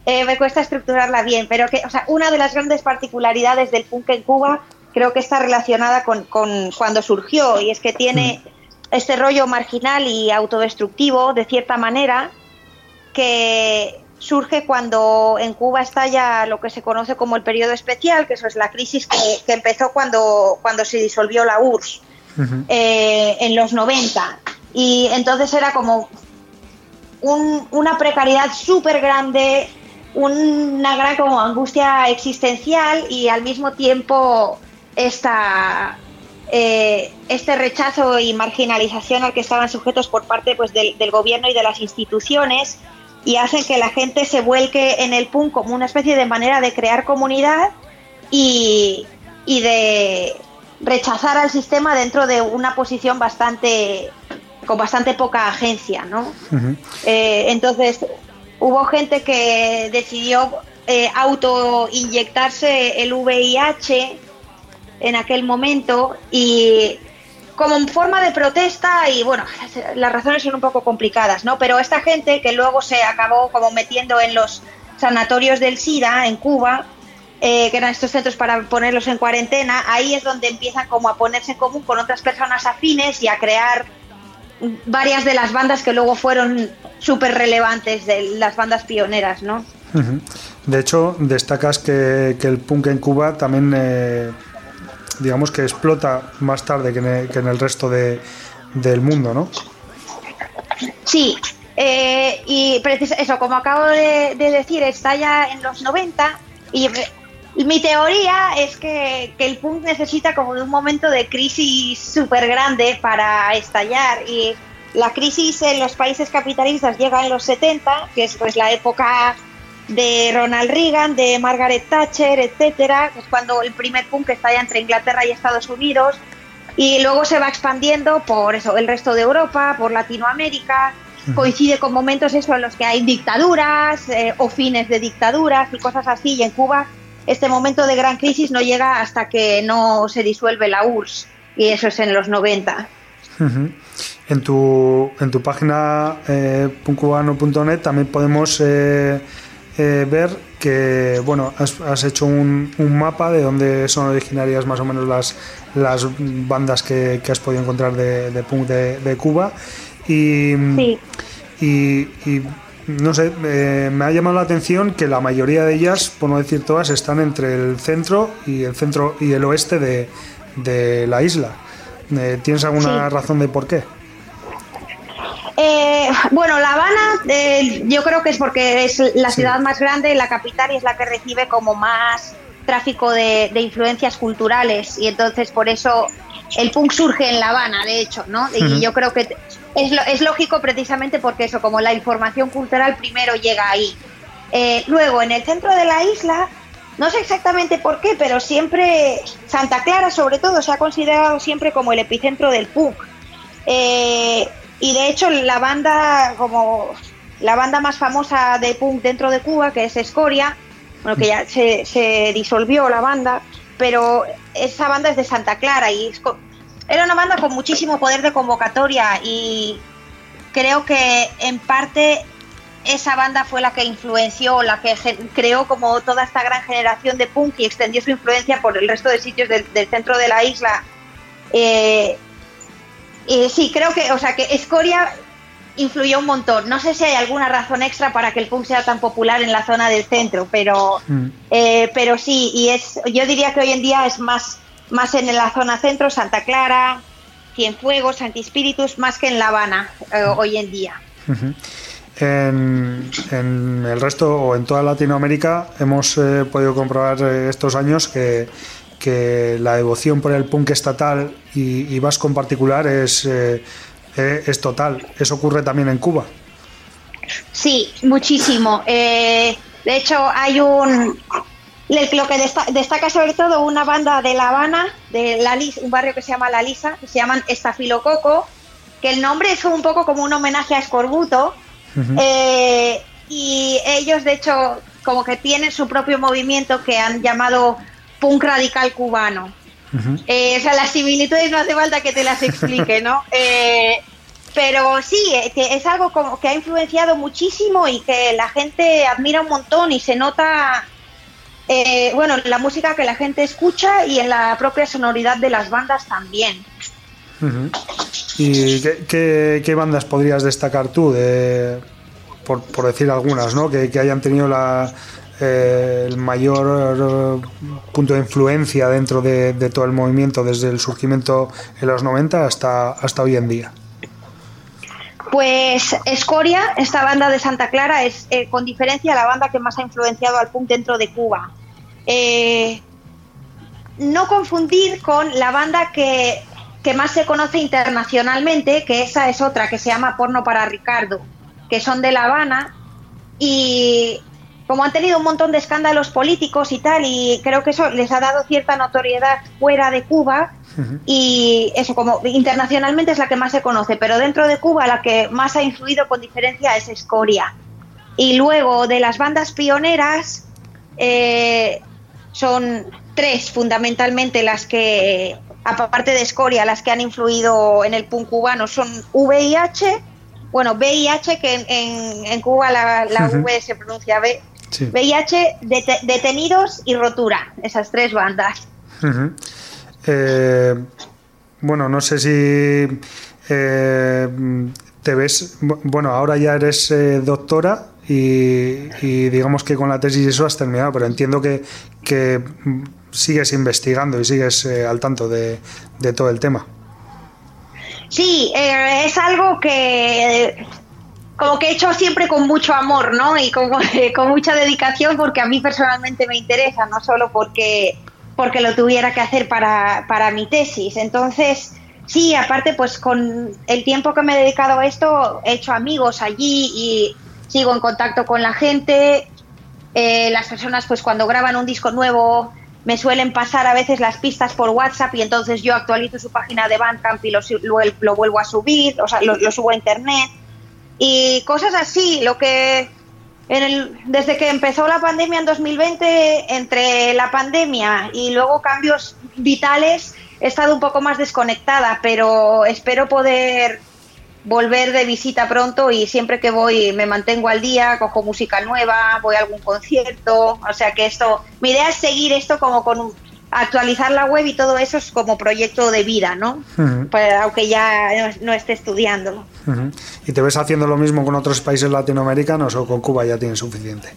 eh, me cuesta estructurarla bien, pero que, o sea, una de las grandes particularidades del punk en Cuba creo que está relacionada con, con cuando surgió y es que tiene este rollo marginal y autodestructivo, de cierta manera, que surge cuando en Cuba estalla lo que se conoce como el periodo especial, que eso es la crisis que, que empezó cuando, cuando se disolvió la URSS. Eh, en los 90. Y entonces era como una precariedad súper grande, una gran como angustia existencial y al mismo tiempo esta, eh, este rechazo y marginalización al que estaban sujetos por parte pues, del, del, gobierno y de las instituciones y hacen que la gente se vuelque en el punk como una especie de manera de crear comunidad y, y de rechazar al sistema dentro de una posición bastante con bastante poca agencia, ¿no? Eh, entonces hubo gente que decidió eh, auto inyectarse el VIH en aquel momento y como forma de protesta y bueno, las razones son un poco complicadas, ¿no? Pero esta gente que luego se acabó como metiendo en los sanatorios del SIDA en Cuba, eh, que eran estos centros para ponerlos en cuarentena, ahí es donde empiezan como a ponerse en común con otras personas afines y a crear varias de las bandas que luego fueron súper relevantes de las bandas pioneras, ¿no? De hecho, destacas que, el punk en Cuba también, eh, digamos que explota más tarde que en el, resto del mundo, ¿no? Sí, eh, y eso, como acabo de, de, decir, está ya en los 90 y mi teoría es que, el punk necesita como un momento de crisis súper grande para estallar y la crisis en los países capitalistas llega en los 70, que es pues la época de Ronald Reagan, de Margaret Thatcher, etcétera, es cuando el primer punk estalla entre Inglaterra y Estados Unidos y luego se va expandiendo por eso el resto de Europa, por Latinoamérica, coincide con momentos eso en los que hay dictaduras eh, o fines de dictaduras y cosas así y en Cuba este momento de gran crisis no llega hasta que no se disuelve la URSS y eso es en los 90. En tu, en tu página eh, también podemos eh, eh, ver que bueno has, hecho un, mapa de dónde son originarias más o menos las, las bandas que, has podido encontrar de, punk de, Cuba. Y, y no sé, me ha llamado la atención que la mayoría de ellas, por no decir todas, están entre el centro y el centro y el oeste de, la isla. Eh, ¿Tienes alguna razón de por qué? Eh, bueno, La Habana, eh, yo creo que es porque es la ciudad más grande, la capital, y es la que recibe como más tráfico de, influencias culturales. Y entonces por eso el punk surge en La Habana, de hecho, ¿no? Y yo creo que es, es, lógico precisamente porque eso, como la información cultural primero llega ahí. Eh, luego, en el centro de la isla, no sé exactamente por qué, pero siempre Santa Clara, sobre todo, se ha considerado siempre como el epicentro del punk. Eh, y de hecho, la banda, como la banda más famosa de punk dentro de Cuba, que es Escoria, bueno, que ya se, se disolvió la banda, pero esa banda es de Santa Clara y era una banda con muchísimo poder de convocatoria y creo que en parte esa banda fue la que influenció, la que creó como toda esta gran generación de punk y extendió su influencia por el resto de sitios del, centro de la isla. Eh, y sí, creo que, o sea, que Escoria influyó un montón. No sé si hay alguna razón extra para que el punk sea tan popular en la zona del centro, pero, mm. eh, pero sí, y es, yo diría que hoy en día es más, más en la zona centro, Santa Clara, Cienfuegos, Santispíritus, más que en La Habana eh, hoy en día. En, el resto o en toda Latinoamérica hemos eh, podido comprobar estos años que, que, la devoción por el punk estatal y, y vasco en particular es eh, es total. ¿Eso ocurre también en Cuba? Sí, muchísimo. Eh, de hecho, hay un. Lo que destaca sobre todo una banda de La Habana, de la un barrio que se llama La Lisa, que se llaman Estafilococo, que el nombre es un poco como un homenaje a Escorbuto. Eh, y ellos, de hecho, como que tienen su propio movimiento que han llamado punk radical cubano. Eh, o sea, las similitudes no hace falta que te las explique, ¿no? Eh, pero sí, es algo como que ha influenciado muchísimo y que la gente admira un montón y se nota, bueno, en la música que la gente escucha y en la propia sonoridad de las bandas también. ¿Y qué, bandas podrías destacar tú, de, por, decir algunas, ¿no? que hayan tenido la, eh, el mayor eh, punto de influencia dentro de, todo el movimiento desde el surgimiento en los 90 hasta, hasta hoy en día? Pues Escoria, esta banda de Santa Clara, es eh, con diferencia la banda que más ha influenciado al punk dentro de Cuba. No confundir con la banda que, que, más se conoce internacionalmente, que esa es otra, que se llama Porno para Ricardo, que son de La Habana. Y como han tenido un montón de escándalos políticos y tal, y creo que eso les ha dado cierta notoriedad fuera de Cuba, y eso como internacionalmente es la que más se conoce, pero dentro de Cuba la que más ha influido con diferencia es Escoria. Y luego de las bandas pioneras, eh, son tres fundamentalmente las que, aparte de Escoria, las que han influido en el punk cubano, son VIH, bueno, VIH, que en, Cuba la, V se pronuncia B, VIH, detenidos y rotura, esas tres bandas. Eh, bueno, no sé si eh, te ves, bueno, ahora ya eres eh, doctora y, digamos que con la tesis eso has terminado, pero entiendo que, sigues investigando y sigues al tanto de, todo el tema. Sí, es algo que como que he hecho siempre con mucho amor, ¿no? Y con, con mucha dedicación porque a mí personalmente me interesa, no solo porque, porque lo tuviera que hacer para, para mi tesis. Entonces, sí, aparte, pues con el tiempo que me he dedicado a esto, he hecho amigos allí y sigo en contacto con la gente. Eh, las personas, pues cuando graban un disco nuevo, me suelen pasar a veces las pistas por WhatsApp y entonces yo actualizo su página de Bandcamp y lo, lo, vuelvo a subir, o sea, lo subo a internet y cosas así, lo que desde que empezó la pandemia en 2020, entre la pandemia y luego cambios vitales, he estado un poco más desconectada, pero espero poder volver de visita pronto y siempre que voy me mantengo al día, cojo música nueva, voy a algún concierto, o sea que esto, mi idea es seguir esto como con un, actualizar la web y todo eso es como proyecto de vida, ¿no? Pues, aunque ya no, esté estudiando. ¿Y te ves haciendo lo mismo con otros países latinoamericanos o con Cuba ya tienes suficiente?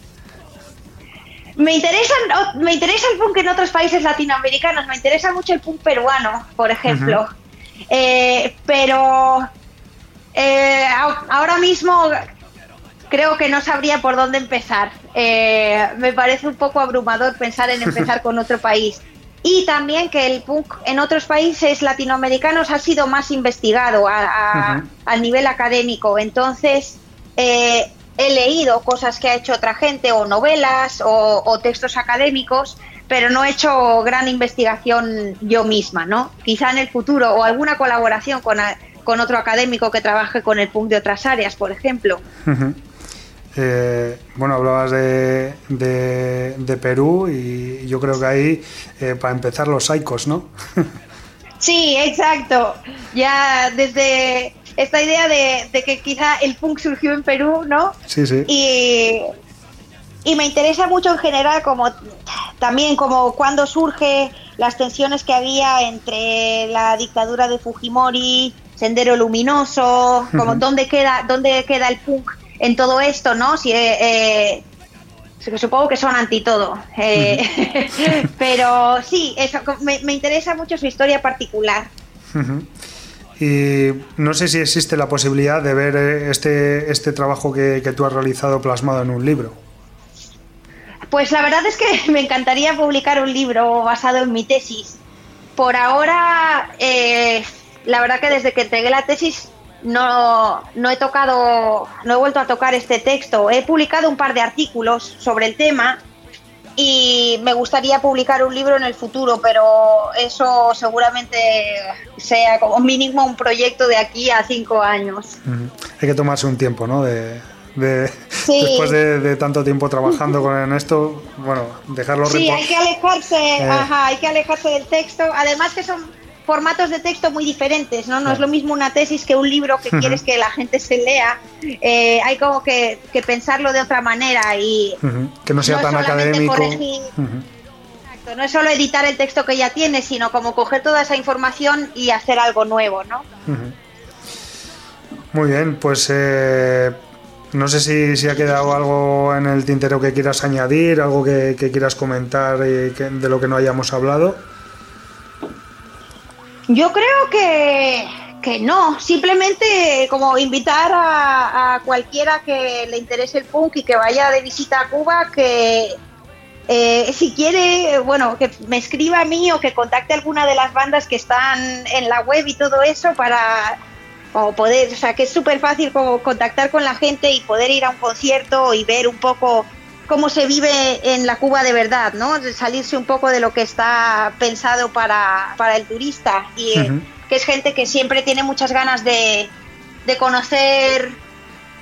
Me interesa, me interesa el punk en otros países latinoamericanos, me interesa mucho el punk peruano, por ejemplo. Eh, pero Eh, ahora mismo creo que no sabría por dónde empezar. Eh, me parece un poco abrumador pensar en empezar con otro país. Y también que el punk en otros países latinoamericanos ha sido más investigado a, nivel académico. Entonces, eh, he leído cosas que ha hecho otra gente, o novelas, o, textos académicos, pero no he hecho gran investigación yo misma, ¿no? Quizá en el futuro, o alguna colaboración con, con otro académico que trabaje con el punk de otras áreas, por ejemplo. Eh, bueno, hablabas de, de, Perú y yo creo que ahí, eh, para empezar, los saicos, ¿no? sí, exacto. Ya desde esta idea de, que quizá el punk surgió en Perú, ¿no? Sí, sí. Y, y me interesa mucho en general como también como cuando surge las tensiones que había entre la dictadura de Fujimori, Sendero Luminoso, como dónde queda dónde queda el punk en todo esto, ¿no? Si, eh, eh supongo que son anti todo. Eh, pero sí, eso, me, interesa mucho su historia particular. Y no sé si existe la posibilidad de ver este, este trabajo que, tú has realizado plasmado en un libro. Pues la verdad es que me encantaría publicar un libro basado en mi tesis. Por ahora, la verdad que desde que entregué la tesis no, no he tocado, no he vuelto a tocar este texto. He publicado un par de artículos sobre el tema y me gustaría publicar un libro en el futuro, pero eso seguramente sea como mínimo un proyecto de aquí a cinco años. Hay que tomarse un tiempo, ¿no? De, Después de, tanto tiempo trabajando con esto, bueno, dejarlo. Sí, hay que alejarse, eh. ajá, hay que alejarse del texto. Además que son formatos de texto muy diferentes, ¿no? No es lo mismo una tesis que un libro que quieres que la gente se lea. Eh, hay como que, pensarlo de otra manera y... Que no sea tan académico. no es solo editar el texto que ya tienes, sino como coger toda esa información y hacer algo nuevo, ¿no? Muy bien, pues... Eh, no sé si, si, ha quedado algo en el tintero que quieras añadir, algo que, quieras comentar de lo que no hayamos hablado. Yo creo que, no, simplemente como invitar a, cualquiera que le interese el punk y que vaya de visita a Cuba, que eh, si quiere, bueno, que me escriba a mí o que contacte alguna de las bandas que están en la web y todo eso para poder, o sea, que es súper fácil como contactar con la gente y poder ir a un concierto y ver un poco cómo se vive en la Cuba de verdad, ¿no? salirse un poco de lo que está pensado para, el turista y que es gente que siempre tiene muchas ganas de, conocer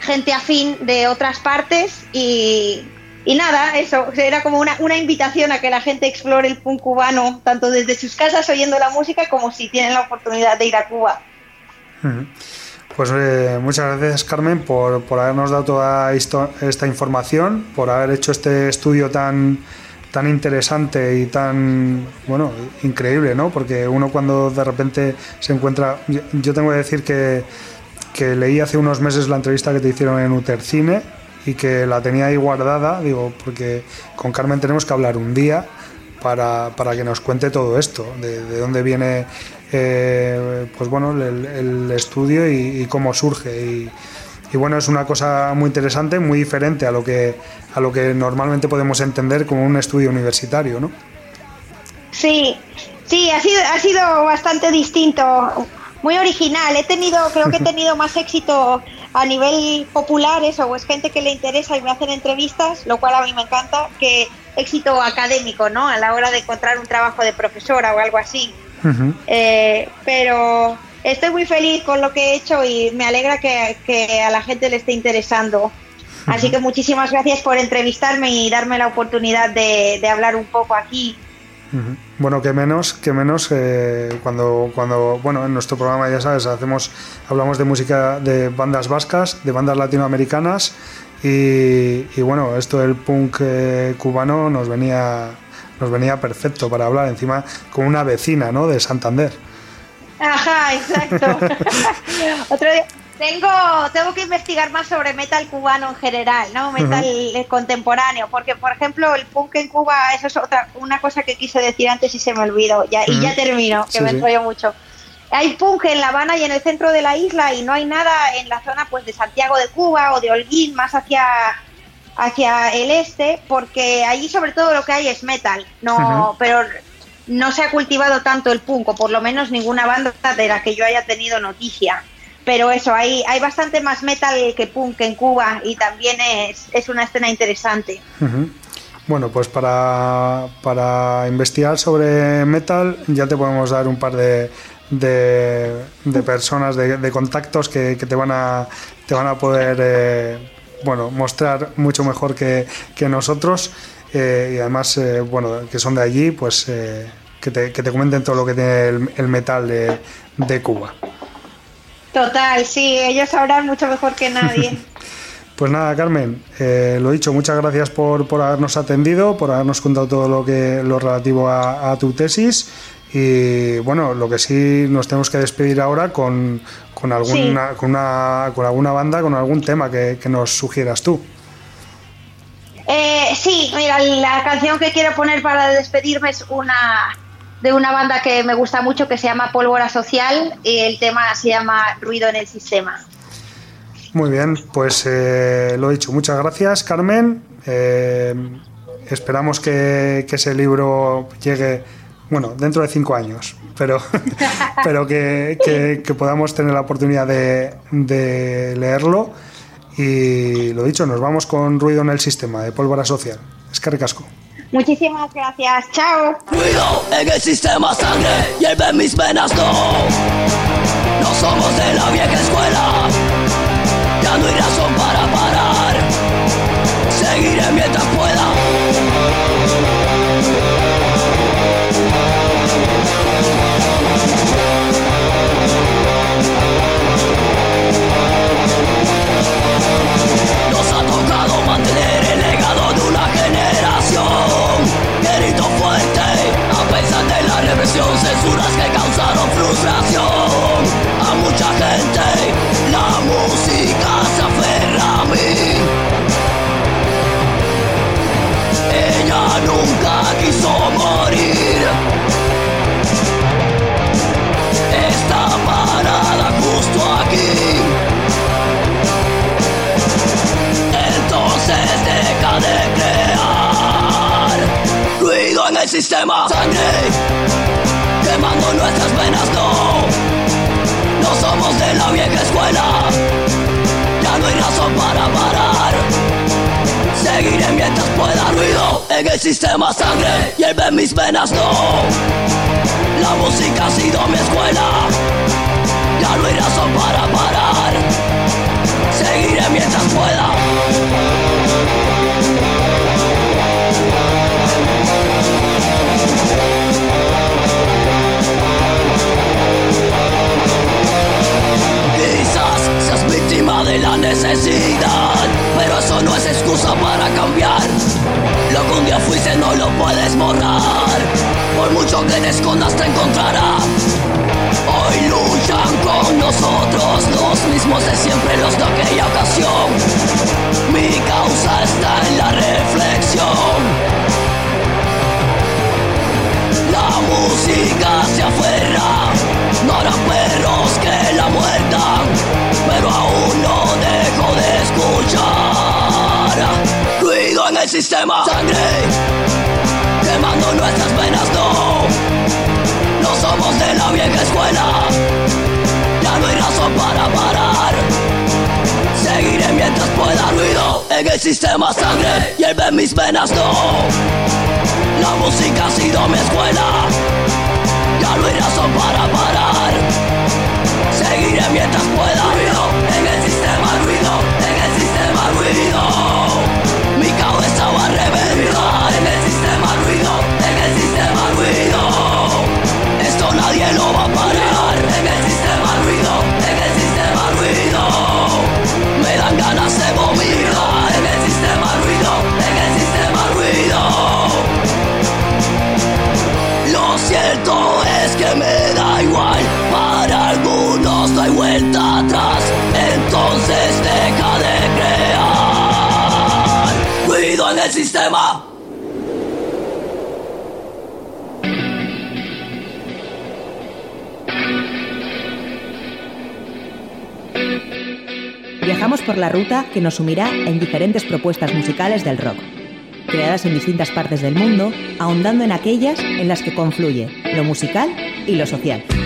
gente afín de otras partes y, nada, eso, era como una, una, invitación a que la gente explore el punk cubano, tanto desde sus casas oyendo la música como si tienen la oportunidad de ir a Cuba. Pues eh, muchas gracias Carmen por, habernos dado toda esta información, por haber hecho este estudio tan, tan interesante y tan, bueno, increíble, ¿no? Porque uno cuando de repente se encuentra, yo, tengo que decir que, que, leí hace unos meses la entrevista que te hicieron en Utercine y que la tenía ahí guardada, digo, porque con Carmen tenemos que hablar un día para, que nos cuente todo esto, de dónde viene eh, pues bueno, el, estudio y, cómo surge. Y, bueno, es una cosa muy interesante, muy diferente a lo que, a lo que normalmente podemos entender como un estudio universitario, ¿no? Sí, sí, ha sido, ha sido bastante distinto, muy original. He tenido, creo que he tenido más éxito a nivel popular, eso, es gente que le interesa y me hacen entrevistas, lo cual a mí me encanta, que éxito académico, ¿no? A la hora de encontrar un trabajo de profesora o algo así. Eh, pero estoy muy feliz con lo que he hecho y me alegra que, a la gente le esté interesando. Así que muchísimas gracias por entrevistarme y darme la oportunidad de, hablar un poco aquí. Bueno, que menos, que menos eh, cuando, cuando, bueno, en nuestro programa ya sabes, hacemos, hablamos de música de bandas vascas, de bandas latinoamericanas y, bueno, esto del punk eh, cubano nos venía, nos venía perfecto para hablar encima con una vecina, ¿no? De Santander. Ajá, exacto. Otro día. Tengo, tengo que investigar más sobre metal cubano en general, ¿no? Metal contemporáneo, porque por ejemplo el punk en Cuba, eso es otra, una cosa que quise decir antes y se me olvidó, ya, y ya termino, que me enrollo mucho. hay punk en La Habana y en el centro de la isla y no hay nada en la zona pues de Santiago de Cuba o de Holguín, más hacia hacia el este, porque allí sobre todo lo que hay es metal, no, pero no se ha cultivado tanto el punk, o por lo menos ninguna banda de la que yo haya tenido noticia. Pero eso, hay, hay bastante más metal que punk en Cuba y también es, es una escena interesante. Bueno, pues para, para investigar sobre metal ya te podemos dar un par de, de, personas, de, contactos que, te van a, te van a poder eh, bueno, mostrar mucho mejor que, nosotros eh, y además, eh, bueno, que son de allí, pues que te, que, te, comenten todo lo que tiene el, metal de, de Cuba. Total, sí, ellos sabrán mucho mejor que nadie. Pues nada, Carmen, eh, lo dicho, muchas gracias por, por, habernos atendido, por habernos contado todo lo que lo relativo a, tu tesis. Y bueno, lo que sí nos tenemos que despedir ahora con, con alguna, con, una, con alguna banda, con algún tema que, nos sugieras tú. Eh, sí, mira, la canción que quiero poner para despedirme es una de una banda que me gusta mucho que se llama Pólvora Social y el tema se llama Ruido en el Sistema. Muy bien, pues eh, lo he dicho. Muchas gracias, Carmen. Eh, esperamos que, ese libro llegue, bueno, dentro de cinco años, pero, pero que, podamos tener la oportunidad de, leerlo. Y lo dicho, nos vamos con Ruido en el Sistema de Pólvora Social. Es que recasco. Muchísimas gracias, chao. Ruido en el sistema sangre, hierve mis venas, no. No somos de la vieja escuela censuras que causaron frustración a mucha gente la música se aferra a mí. Ella nunca quiso morir. Está parada justo aquí. Entonces deja de crear ruido en el sistema. Sangre quemando nuestras venas, no somos de la vieja escuela. Ya no hay razón para parar. Seguiré mientras pueda ruido en el sistema sangre y en mis venas no. La música ha sido mi escuela. Ya no hay razón para parar. Seguiré mientras pueda. Pero eso no es excusa para cambiar. Lo que un día fuiste no lo puedes borrar. Por mucho que te escondas te encontrará Hoy luchan con nosotros Los mismos de siempre, los de aquella ocasión. Mi causa está en la reflexión música se aferra. No hará perros que la muerdan pero aún no dejo de escuchar. Ruido en el sistema, sangre quemando nuestras venas, no, no somos de la vieja escuela, ya no hay razón para parar. Seguiré mientras pueda ruido en el sistema sangre en mis venas no. La música ha sido mi escuela No razón para parar. Seguiré mientras pueda ruido En el sistema ruido En el sistema ruido me da igual, para algunos no vuelta atrás, entonces deja de crear. Cuido en el sistema. Viajamos por la ruta que nos sumirá en diferentes propuestas musicales del rock, creadas en distintas partes del mundo, ahondando en aquellas en las que confluye lo musical y lo social.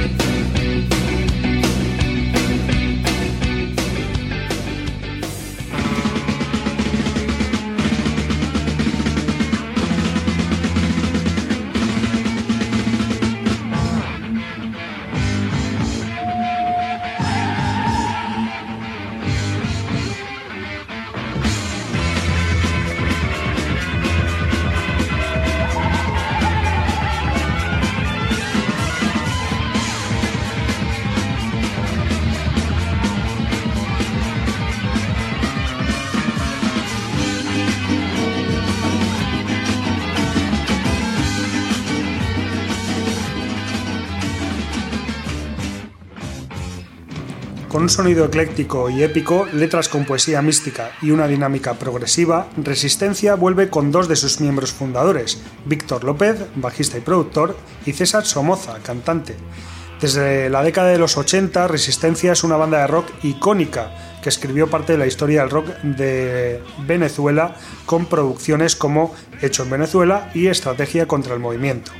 Un sonido ecléctico y épico, letras con poesía mística y una dinámica progresiva, Resistencia vuelve con dos de sus miembros fundadores, Víctor López, bajista y productor, y César Somoza, cantante. Desde la década de los 80, Resistencia es una banda de rock icónica que escribió parte de la historia del rock de Venezuela con producciones como Hecho en Venezuela y Estrategia contra el Movimiento.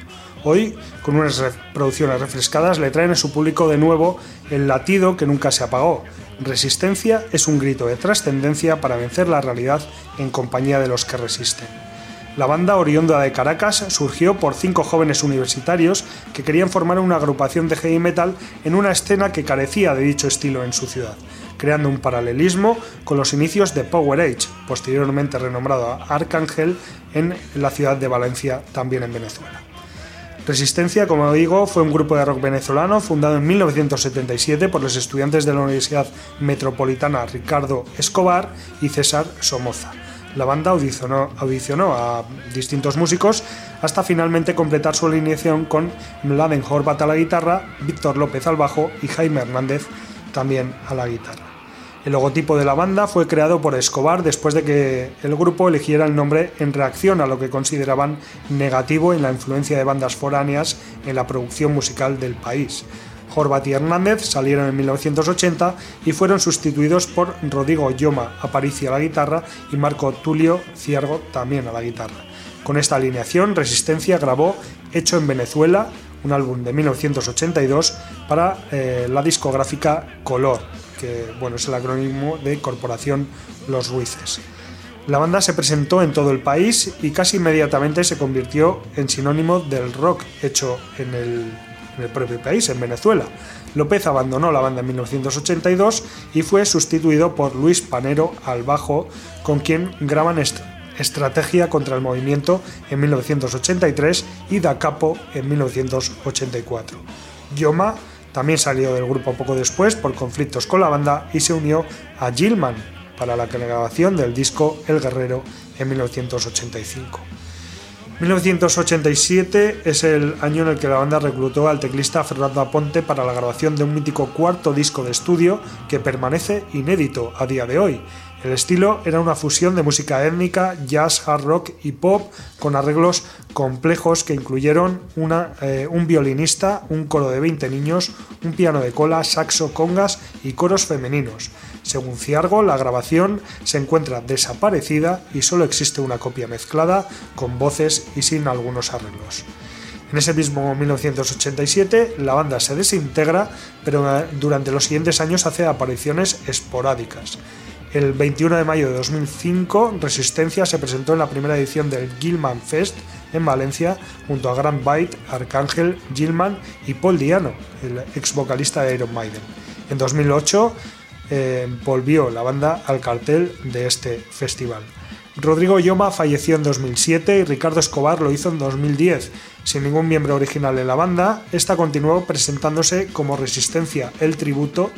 Hoy, con unas producciones refrescadas, le traen a su público de nuevo el latido que nunca se apagó. Resistencia es un grito de trascendencia para vencer la realidad en compañía de los que resisten. La banda oriunda de Caracas surgió por cinco jóvenes universitarios que querían formar una agrupación de heavy metal en una escena que carecía de dicho estilo en su ciudad, creando un paralelismo con los inicios de Power Age, posteriormente renombrado Arcángel en la ciudad de Valencia, también en Venezuela. Resistencia, como digo, fue un grupo de rock venezolano fundado en 1977 por los estudiantes de la Universidad Metropolitana Ricardo Escobar y César Somoza. La banda audicionó, a distintos músicos hasta finalmente completar su alineación con Mladen Horvat a la guitarra, Víctor López al bajo y Jaime Hernández también a la guitarra. El logotipo de la banda fue creado por Escobar después de que el grupo eligiera el nombre en reacción a lo que consideraban negativo en la influencia de bandas foráneas en la producción musical del país. Horvat y Hernández salieron en 1980 y fueron sustituidos por Rodrigo Yoma Aparicio a la guitarra y Marco Tulio Ciergo también a la guitarra. Con esta alineación, Resistencia grabó Hecho en Venezuela, un álbum de 1982 para eh, la discográfica Color, que bueno, es el acrónimo de Corporación Los Ruices. La banda se presentó en todo el país y casi inmediatamente se convirtió en sinónimo del rock hecho en el, propio país, en Venezuela. López abandonó la banda en 1982 y fue sustituido por Luis Panero al bajo, con quien graban est Estrategia contra el Movimiento en 1983 y Da Capo en 1984. Yoma también salió del grupo poco después por conflictos con la banda y se unió a Gilman para la grabación del disco El Guerrero en 1985. 1987 es el año en el que la banda reclutó al teclista Fernando Aponte para la grabación de un mítico cuarto disco de estudio que permanece inédito a día de hoy. El estilo era una fusión de música étnica, jazz, hard rock y pop con arreglos complejos que incluyeron eh, un violinista, un coro de 20 niños, un piano de cola, saxo, congas y coros femeninos. Según Ciargo, la grabación se encuentra desaparecida y solo existe una copia mezclada con voces y sin algunos arreglos. En ese mismo 1987 la banda se desintegra, pero eh, durante los siguientes años hace apariciones esporádicas. El 21 de mayo de 2005, Resistencia se presentó en la primera edición del Gilman Fest en Valencia junto a Grant Byte, Arcángel, Gilman y Paul Diano, el ex vocalista de Iron Maiden. En 2008 eh, volvió la banda al cartel de este festival. Rodrigo Yoma falleció en 2007 y Ricardo Escobar lo hizo en 2010. Sin ningún miembro original en la banda, esta continuó presentándose como Resistencia el Tributo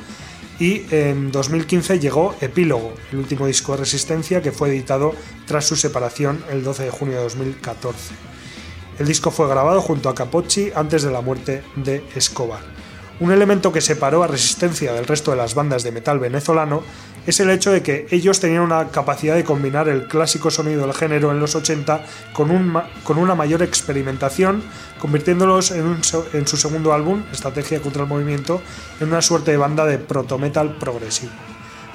y en 2015 llegó Epílogo, el último disco de Resistencia que fue editado tras su separación el 12 de junio de 2014. El disco fue grabado junto a Capocci antes de la muerte de Escobar. Un elemento que separó a Resistencia del resto de las bandas de metal venezolano es el hecho de que ellos tenían una capacidad de combinar el clásico sonido del género en los 80 con, un, con una mayor experimentación, convirtiéndolos en, un, en su segundo álbum, Estrategia contra el Movimiento, en una suerte de banda de proto-metal progresivo.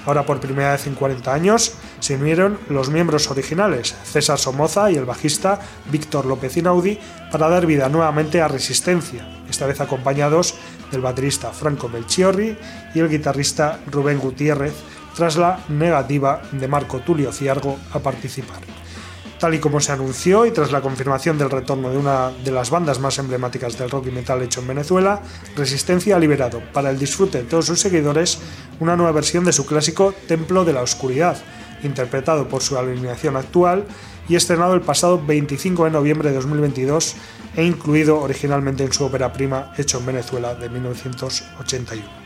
Ahora por primera vez en 40 años se unieron los miembros originales, César Somoza y el bajista Víctor López Inaudi, para dar vida nuevamente a Resistencia, esta vez acompañados del baterista Franco Melchiorri y el guitarrista Rubén Gutiérrez, tras la negativa de Marco Tulio Ciargo a participar. Tal y como se anunció y tras la confirmación del retorno de una de las bandas más emblemáticas del rock y metal hecho en Venezuela, Resistencia ha liberado para el disfrute de todos sus seguidores una nueva versión de su clásico Templo de la Oscuridad, interpretado por su alineación actual y estrenado el pasado 25 de noviembre de 2022 e incluido originalmente en su ópera prima hecho en Venezuela de 1981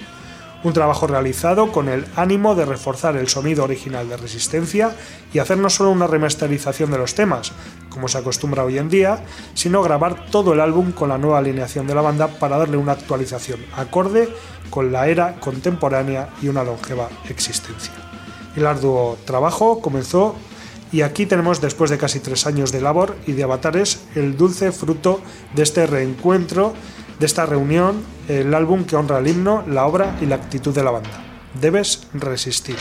un trabajo realizado con el ánimo de reforzar el sonido original de Resistencia y hacer no solo una remasterización de los temas, como se acostumbra hoy en día, sino grabar todo el álbum con la nueva alineación de la banda para darle una actualización acorde con la era contemporánea y una longeva existencia. El arduo trabajo comenzó y aquí tenemos, después de casi tres años de labor y de avatares, el dulce fruto de este reencuentro de esta reunión el álbum que honra el himno, la obra y la actitud de la banda. Debes resistir.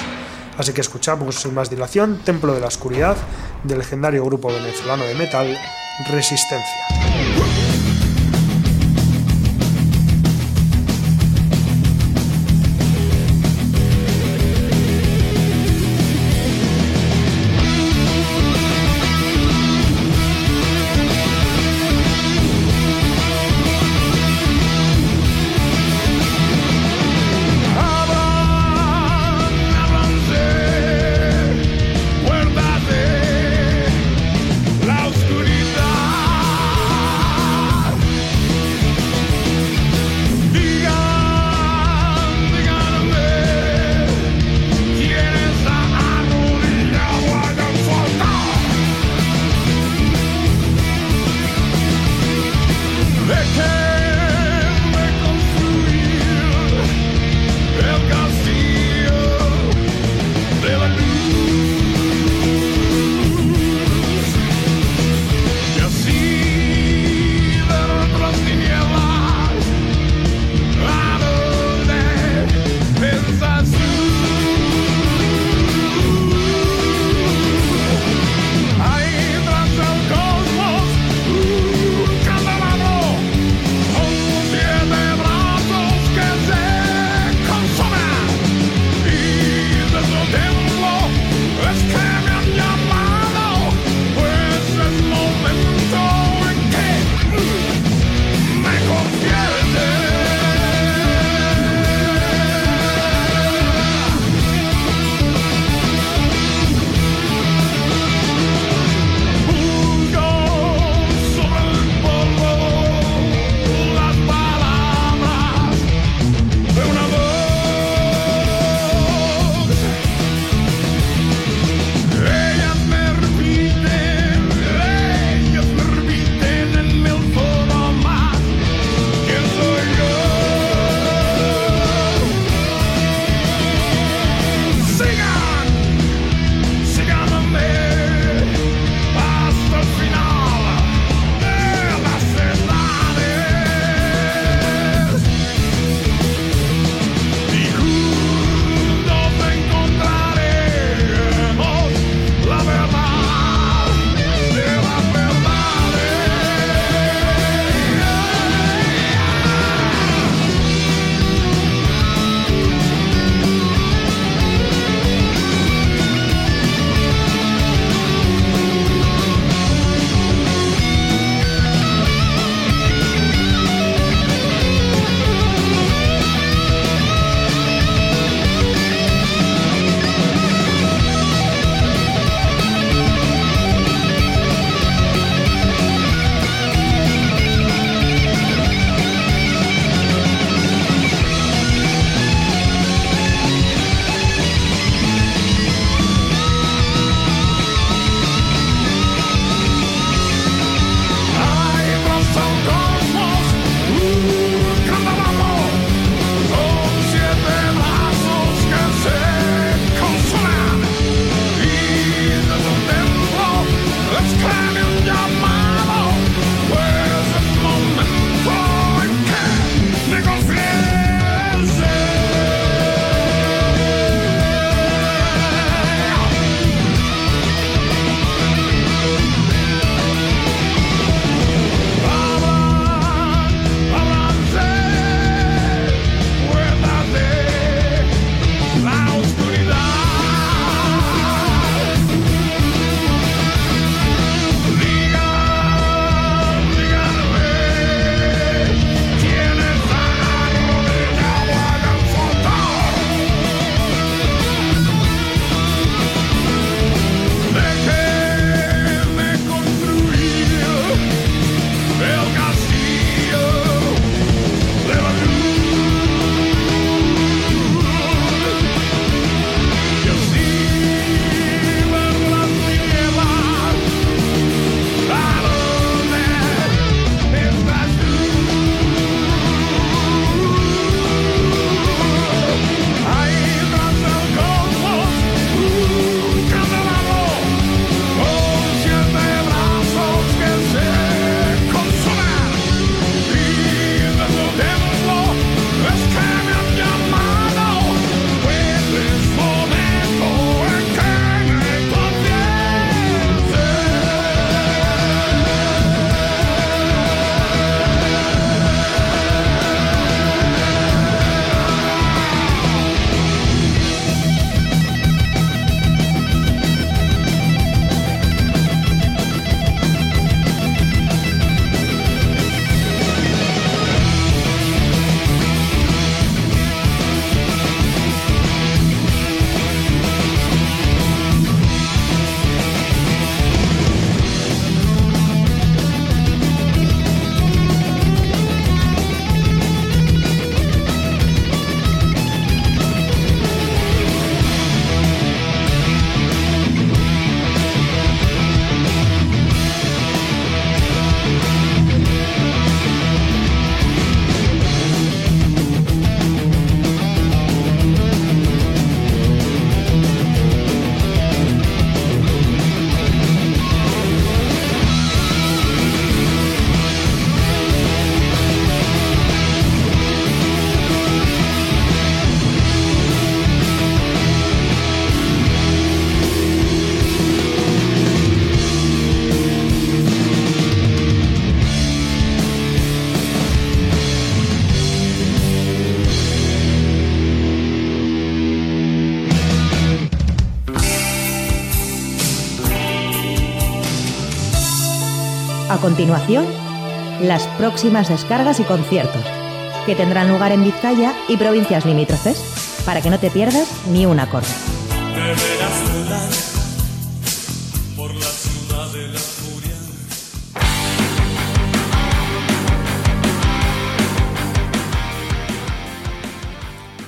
Así que escuchamos sin más dilación Templo de la Oscuridad del legendario grupo venezolano de metal Resistencia. Continuación, las próximas descargas y conciertos, que tendrán lugar en Vizcaya y provincias limítrofes, para que no te pierdas ni un acorde.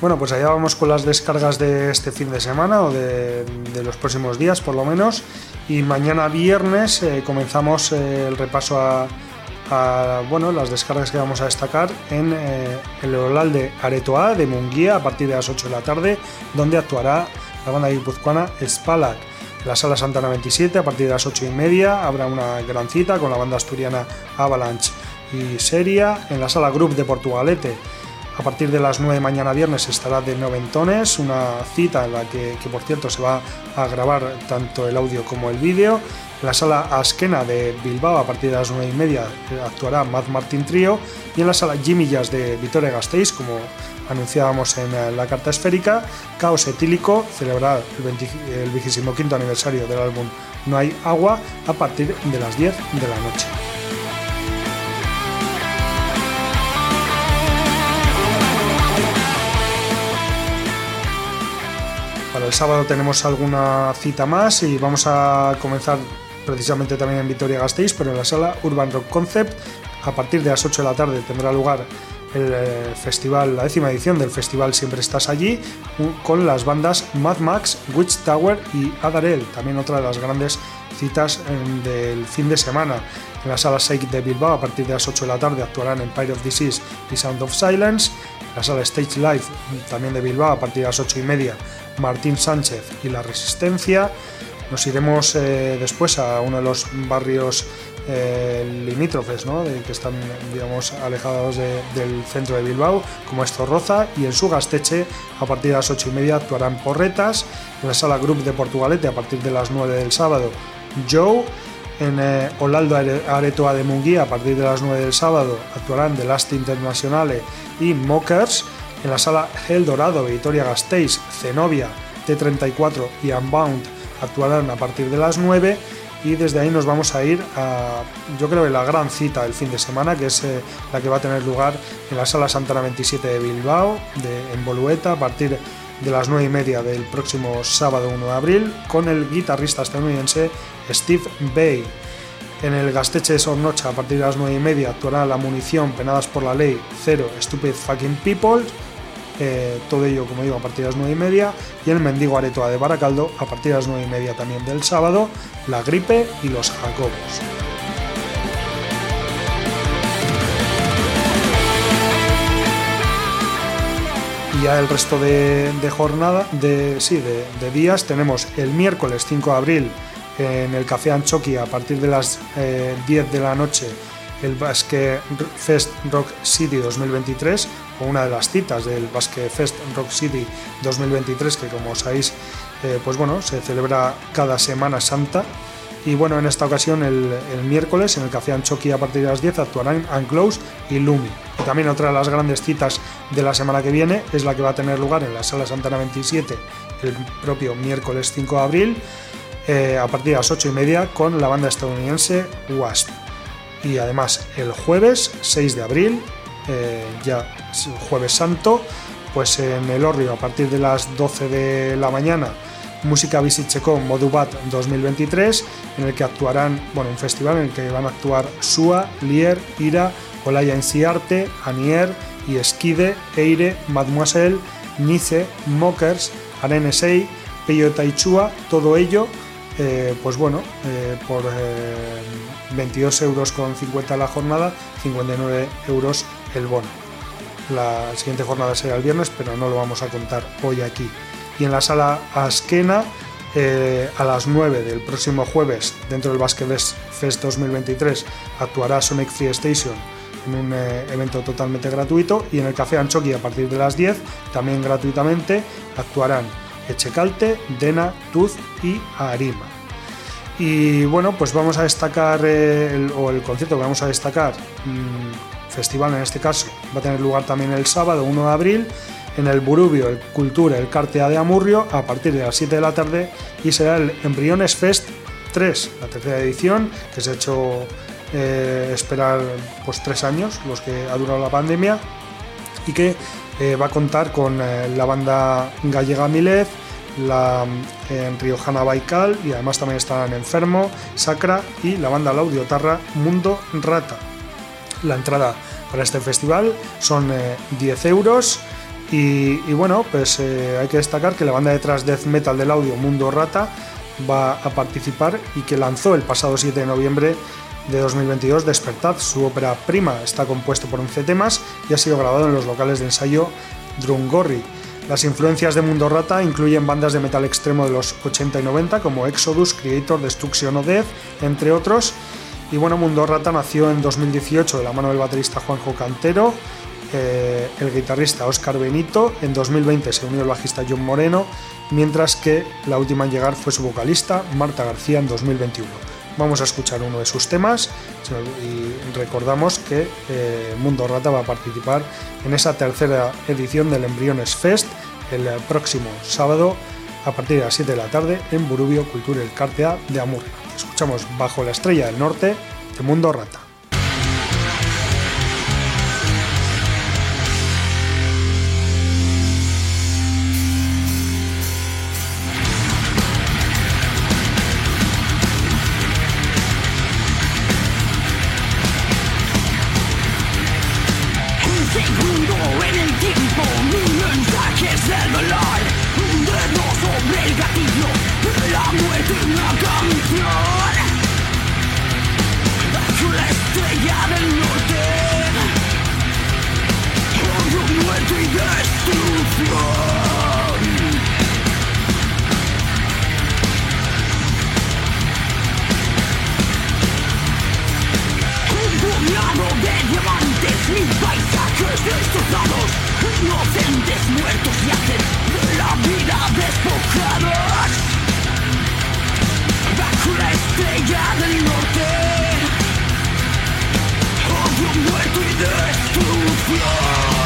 Bueno, pues allá vamos con las descargas de este fin de semana o de, de los próximos días por lo menos. Y mañana viernes eh, comenzamos eh, el repaso a, a, bueno, las descargas que vamos a destacar en eh, el Oral de Aretoa de Munguía a partir de las 8 de la tarde, donde actuará la banda guipuzcoana Spalak. En la sala Santana 27, a partir de las 8 y media, habrá una gran cita con la banda asturiana Avalanche y Seria. En la sala Group de Portugalete, a partir de las 9 de mañana viernes estará de Noventones, una cita en la que, por cierto se va a grabar tanto el audio como el vídeo. En la sala Askena de Bilbao a partir de las 9 y media actuará Mad Martin Trio y en la sala Jimmy Jazz de Vitoria Gasteiz, como anunciábamos en la carta esférica, Caos Etílico celebrará el 25 aniversario del álbum No hay agua a partir de las 10 de la noche. El sábado tenemos alguna cita más y vamos a comenzar precisamente también en Vitoria Gasteiz, pero en la sala Urban Rock Concept. A partir de las 8 de la tarde tendrá lugar el eh, festival, la décima edición del festival Siempre Estás Allí, con las bandas Mad Max, Witch Tower y Adarel, también otra de las grandes citas del fin de semana. En la sala Shake de Bilbao, a partir de las 8 de la tarde, actuarán Empire of Disease y Sound of Silence. La sala Stage Live, también de Bilbao, a partir de las 8 y media, Martín Sánchez y La Resistencia. Nos iremos eh, después a uno de los barrios eh, limítrofes, ¿no? de, que están digamos, alejados de, del centro de Bilbao, como es Zorroza, y en su Gasteche, a partir de las 8 y media, actuarán Porretas. En la sala Group de Portugalete, a partir de las 9 del sábado, Joe. En eh, Olaldo Aretoa de Munguía, a partir de las 9 del sábado, actuarán The Last Internationale y Mockers en la sala El Dorado, Victoria Gasteiz, Zenobia, T34 y Unbound actuarán a partir de las 9 y desde ahí nos vamos a ir a, yo creo la gran cita del fin de semana, que es eh, la que va a tener lugar en la sala Santana 27 de Bilbao, en Bolueta, a partir de las 9 y media del próximo sábado 1 de abril, con el guitarrista estadounidense Steve Bay. En el Gasteche de Sornocha, a partir de las 9 y media, actuará la munición Penadas por la Ley, Cero, Stupid Fucking People, eh, todo ello, como digo, a partir de las 9 y media. Y el Mendigo Aretoa de Baracaldo, a partir de las 9 y media también del sábado, La Gripe y Los Jacobos. Y ya el resto de, de jornada, de, sí, de, de, días, tenemos el miércoles 5 de abril en el Café Anchoqui a partir de las eh, 10 de la noche el Basque Fest Rock City 2023 o una de las citas del Basque Fest Rock City 2023 que como sabéis eh, pues bueno se celebra cada Semana Santa. Y bueno en esta ocasión el, miércoles en el Café Anchoqui a partir de las 10 actuarán Unclose y Lumi. Y también otra de las grandes citas de la semana que viene es la que va a tener lugar en la Sala Santana 27 el propio miércoles 5 de abril eh, a partir de las 8 y media con la banda estadounidense Wasp. Y además el jueves 6 de abril, eh, ya jueves santo, pues en el Orrio a partir de las 12 de la mañana, Música Visicheco Modubat 2023, en el que actuarán, bueno, un festival en el que van a actuar Sua, Lier, Ira, Olaya Enciarte, Anier y Esquide, Eire, Mademoiselle, Nice, Mockers, Arenesei, Peyo Taichua, todo ello, eh, pues bueno, eh, por 22 euros con 50 la jornada, 59 euros el bono. La siguiente jornada será el viernes, pero no lo vamos a contar hoy aquí. Y en la sala Askena, eh, a las 9 del próximo jueves, dentro del Basket Fest 2023, actuará Sonic Free Station en un eh, evento totalmente gratuito. Y en el Café Anchoqui, a partir de las 10, también gratuitamente, actuarán Echecalte, Dena, Tuz y Arima. Y bueno, pues vamos a destacar, eh, el, o el concierto que vamos a destacar, mmm, festival en este caso, va a tener lugar también el sábado 1 de abril en el Burubio, el Cultura, el Cartea de Amurrio, a partir de las 7 de la tarde, y será el Embriones Fest 3, la tercera edición, que se ha hecho eh, esperar pues tres años, los que ha durado la pandemia, y que eh, va a contar con eh, la banda gallega Milez, la en Riojana Baikal y además también estarán Enfermo, Sacra y la banda Laudiotarra Mundo Rata. La entrada para este festival son 10 euros y, y, bueno, pues hay que destacar que la banda detrás death metal del audio Mundo Rata va a participar y que lanzó el pasado 7 de noviembre de 2022 Despertad. Su ópera prima está compuesto por 11 temas y ha sido grabado en los locales de ensayo Drungorri. Las influencias de Mundo Rata incluyen bandas de metal extremo de los 80 y 90 como Exodus, Creator, Destruction o Death, entre otros. Y bueno, Mundo Rata nació en 2018 de la mano del baterista Juanjo Cantero, eh, el guitarrista Oscar Benito, en 2020 se unió el bajista John Moreno, mientras que la última en llegar fue su vocalista Marta García en 2021. Vamos a escuchar uno de sus temas y recordamos que eh, Mundo Rata va a participar en esa tercera edición del Embriones Fest el próximo sábado a partir de las 7 de la tarde en Burubio Cultura El Cartea de Amur. Escuchamos Bajo la Estrella del Norte de Mundo Rata. Un boleado de diamantes mis paisajes destrozados Los entes muertos y haces de la vida desbocados Bajo la estrella del norte Odio muerto y destrucción.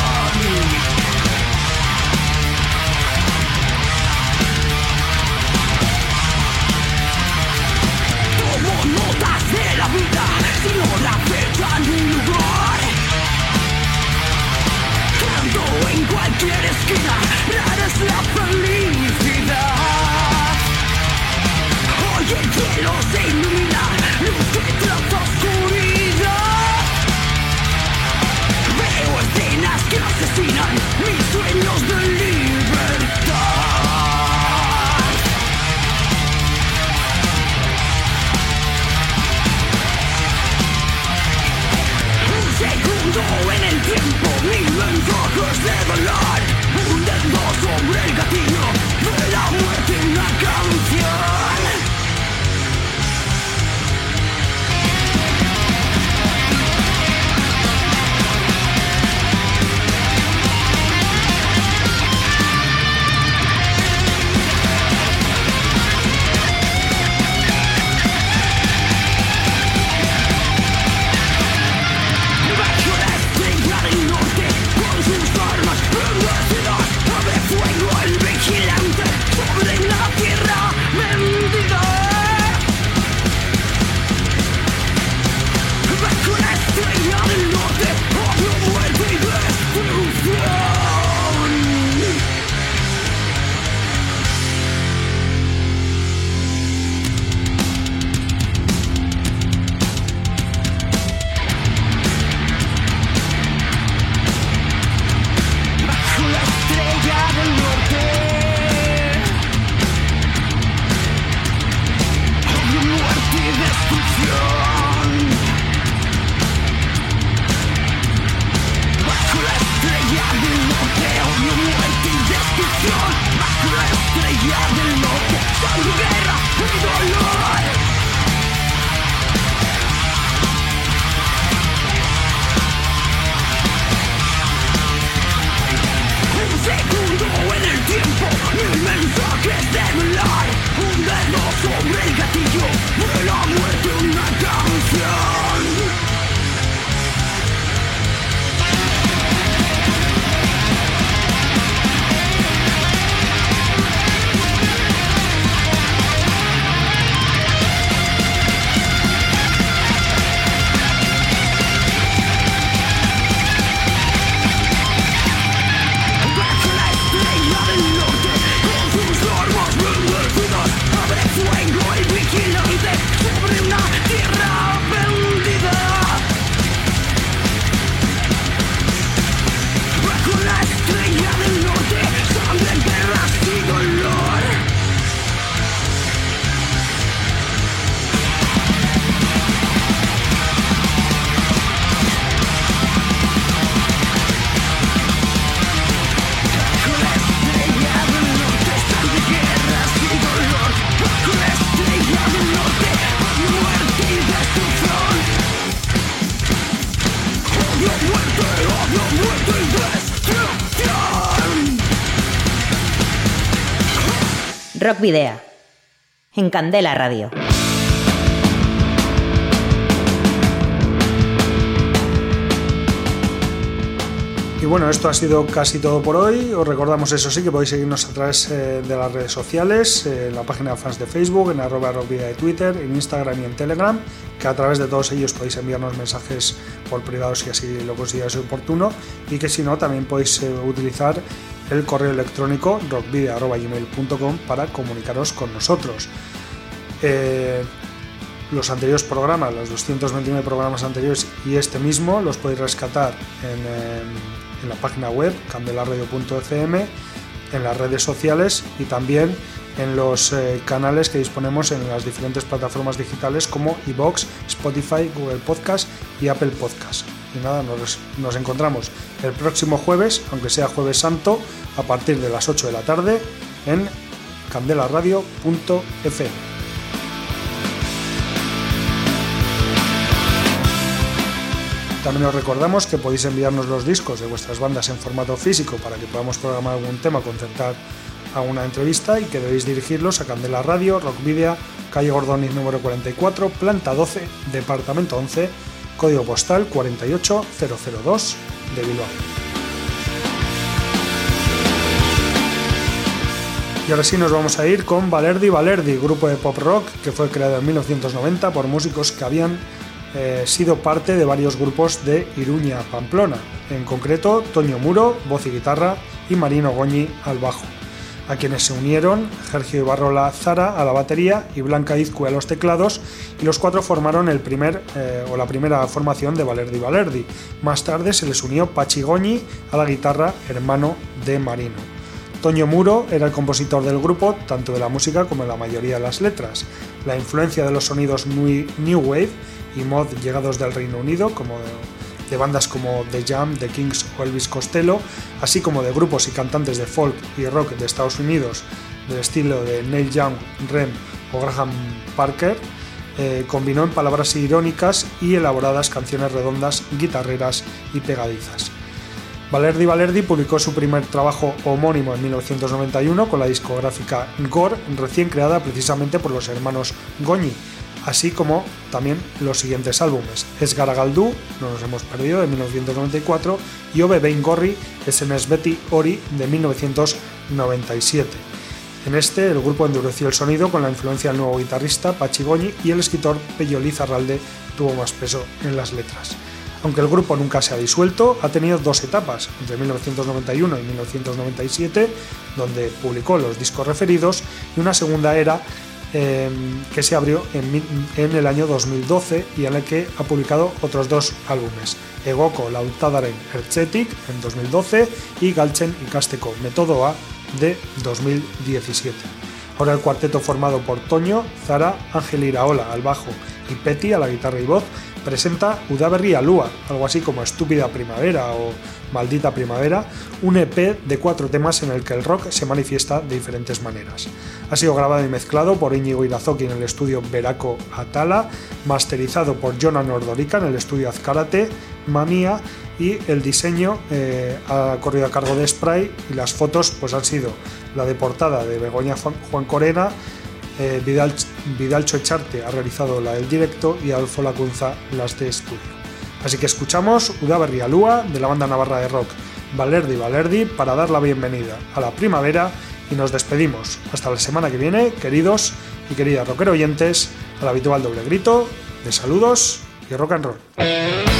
Video. En Candela Radio. Y bueno, esto ha sido casi todo por hoy. Os recordamos eso sí que podéis seguirnos a través eh, de las redes sociales, eh, en la página de fans de Facebook, en arroba rockvidia de Twitter, en Instagram y en Telegram, que a través de todos ellos podéis enviarnos mensajes por privado si así lo consideráis oportuno y que si no también podéis eh, utilizar el correo electrónico rockvidia.gmail.com para comunicaros con nosotros. los anteriores programas, los 229 programas anteriores y este mismo los podéis rescatar en en la página web candelarradio.fm, en las redes sociales y también en los eh, canales que disponemos en las diferentes plataformas digitales como iBox, Spotify, Google Podcast y Apple Podcast. Y nada, nos, nos encontramos el próximo jueves, aunque sea jueves santo, a partir de las 8 de la tarde en candelarradio.fm. También os recordamos que podéis enviarnos los discos de vuestras bandas en formato físico para que podamos programar algún tema concertar a una entrevista y que debéis dirigirlos a Candela Radio, Rock Video, calle Gordonis número 44, planta 12, departamento 11, código postal 48002 de Bilbao. Y ahora sí nos vamos a ir con Valerdi Valerdi, grupo de pop rock que fue creado en 1990 por músicos que habían eh, sido parte de varios grupos de Iruña, Pamplona, en concreto Toño Muro, voz y guitarra, y Marino Goñi al bajo, a quienes se unieron Sergio Ibarrola Zara a la batería y Blanca Izcue a los teclados, y los cuatro formaron el primer, eh, o la primera formación de Valerdi Valerdi. Más tarde se les unió Pachi Goñi a la guitarra, hermano de Marino. Toño Muro era el compositor del grupo, tanto de la música como de la mayoría de las letras. La influencia de los sonidos New Wave y mod llegados del Reino Unido, como de bandas como The Jam, The Kings o Elvis Costello, así como de grupos y cantantes de folk y rock de Estados Unidos del estilo de Neil Young, Rem o Graham Parker, eh, combinó en palabras irónicas y elaboradas canciones redondas, guitarreras y pegadizas. Valerdi Valerdi publicó su primer trabajo homónimo en 1991 con la discográfica Gore, recién creada precisamente por los hermanos Goñi, así como también los siguientes álbumes: Esgaragaldú, no nos hemos perdido, de 1994, y Ove Gorri, SMS Betty Ori, de 1997. En este, el grupo endureció el sonido con la influencia del nuevo guitarrista Pachi Goñi y el escritor Pello Lizarralde tuvo más peso en las letras. Aunque el grupo nunca se ha disuelto, ha tenido dos etapas, entre 1991 y 1997, donde publicó los discos referidos, y una segunda era Em, que se abrió en, el año 2012 y en el que ha publicado otros dos álbumes, Egoko Lautadaren Ertzetik en 2012 y Galchen Ikasteko Metodo A de 2017. Ahora el cuarteto formado por Toño, Zara, Ángel Iraola al bajo y Petty a la guitarra y voz presenta Udaberri Alúa, algo así como Estúpida Primavera o Maldita Primavera, un EP de cuatro temas en el que el rock se manifiesta de diferentes maneras. Ha sido grabado y mezclado por Íñigo Irazoki en el estudio Veraco Atala, masterizado por Jonan Ordorica en el estudio Azcárate, Mamía y el diseño eh, ha corrido a cargo de Spray y las fotos pues han sido la de portada de Begoña Juan Corena, eh, Vidal, Vidalcho Echarte ha realizado la del directo y Adolfo Lacunza las de estudio. Así que escuchamos Udaberri Alúa de la banda navarra de rock Valerdi Valerdi para dar la bienvenida a la primavera y nos despedimos. Hasta la semana que viene, queridos y queridas rockero oyentes, al habitual doble grito de saludos y rock and roll.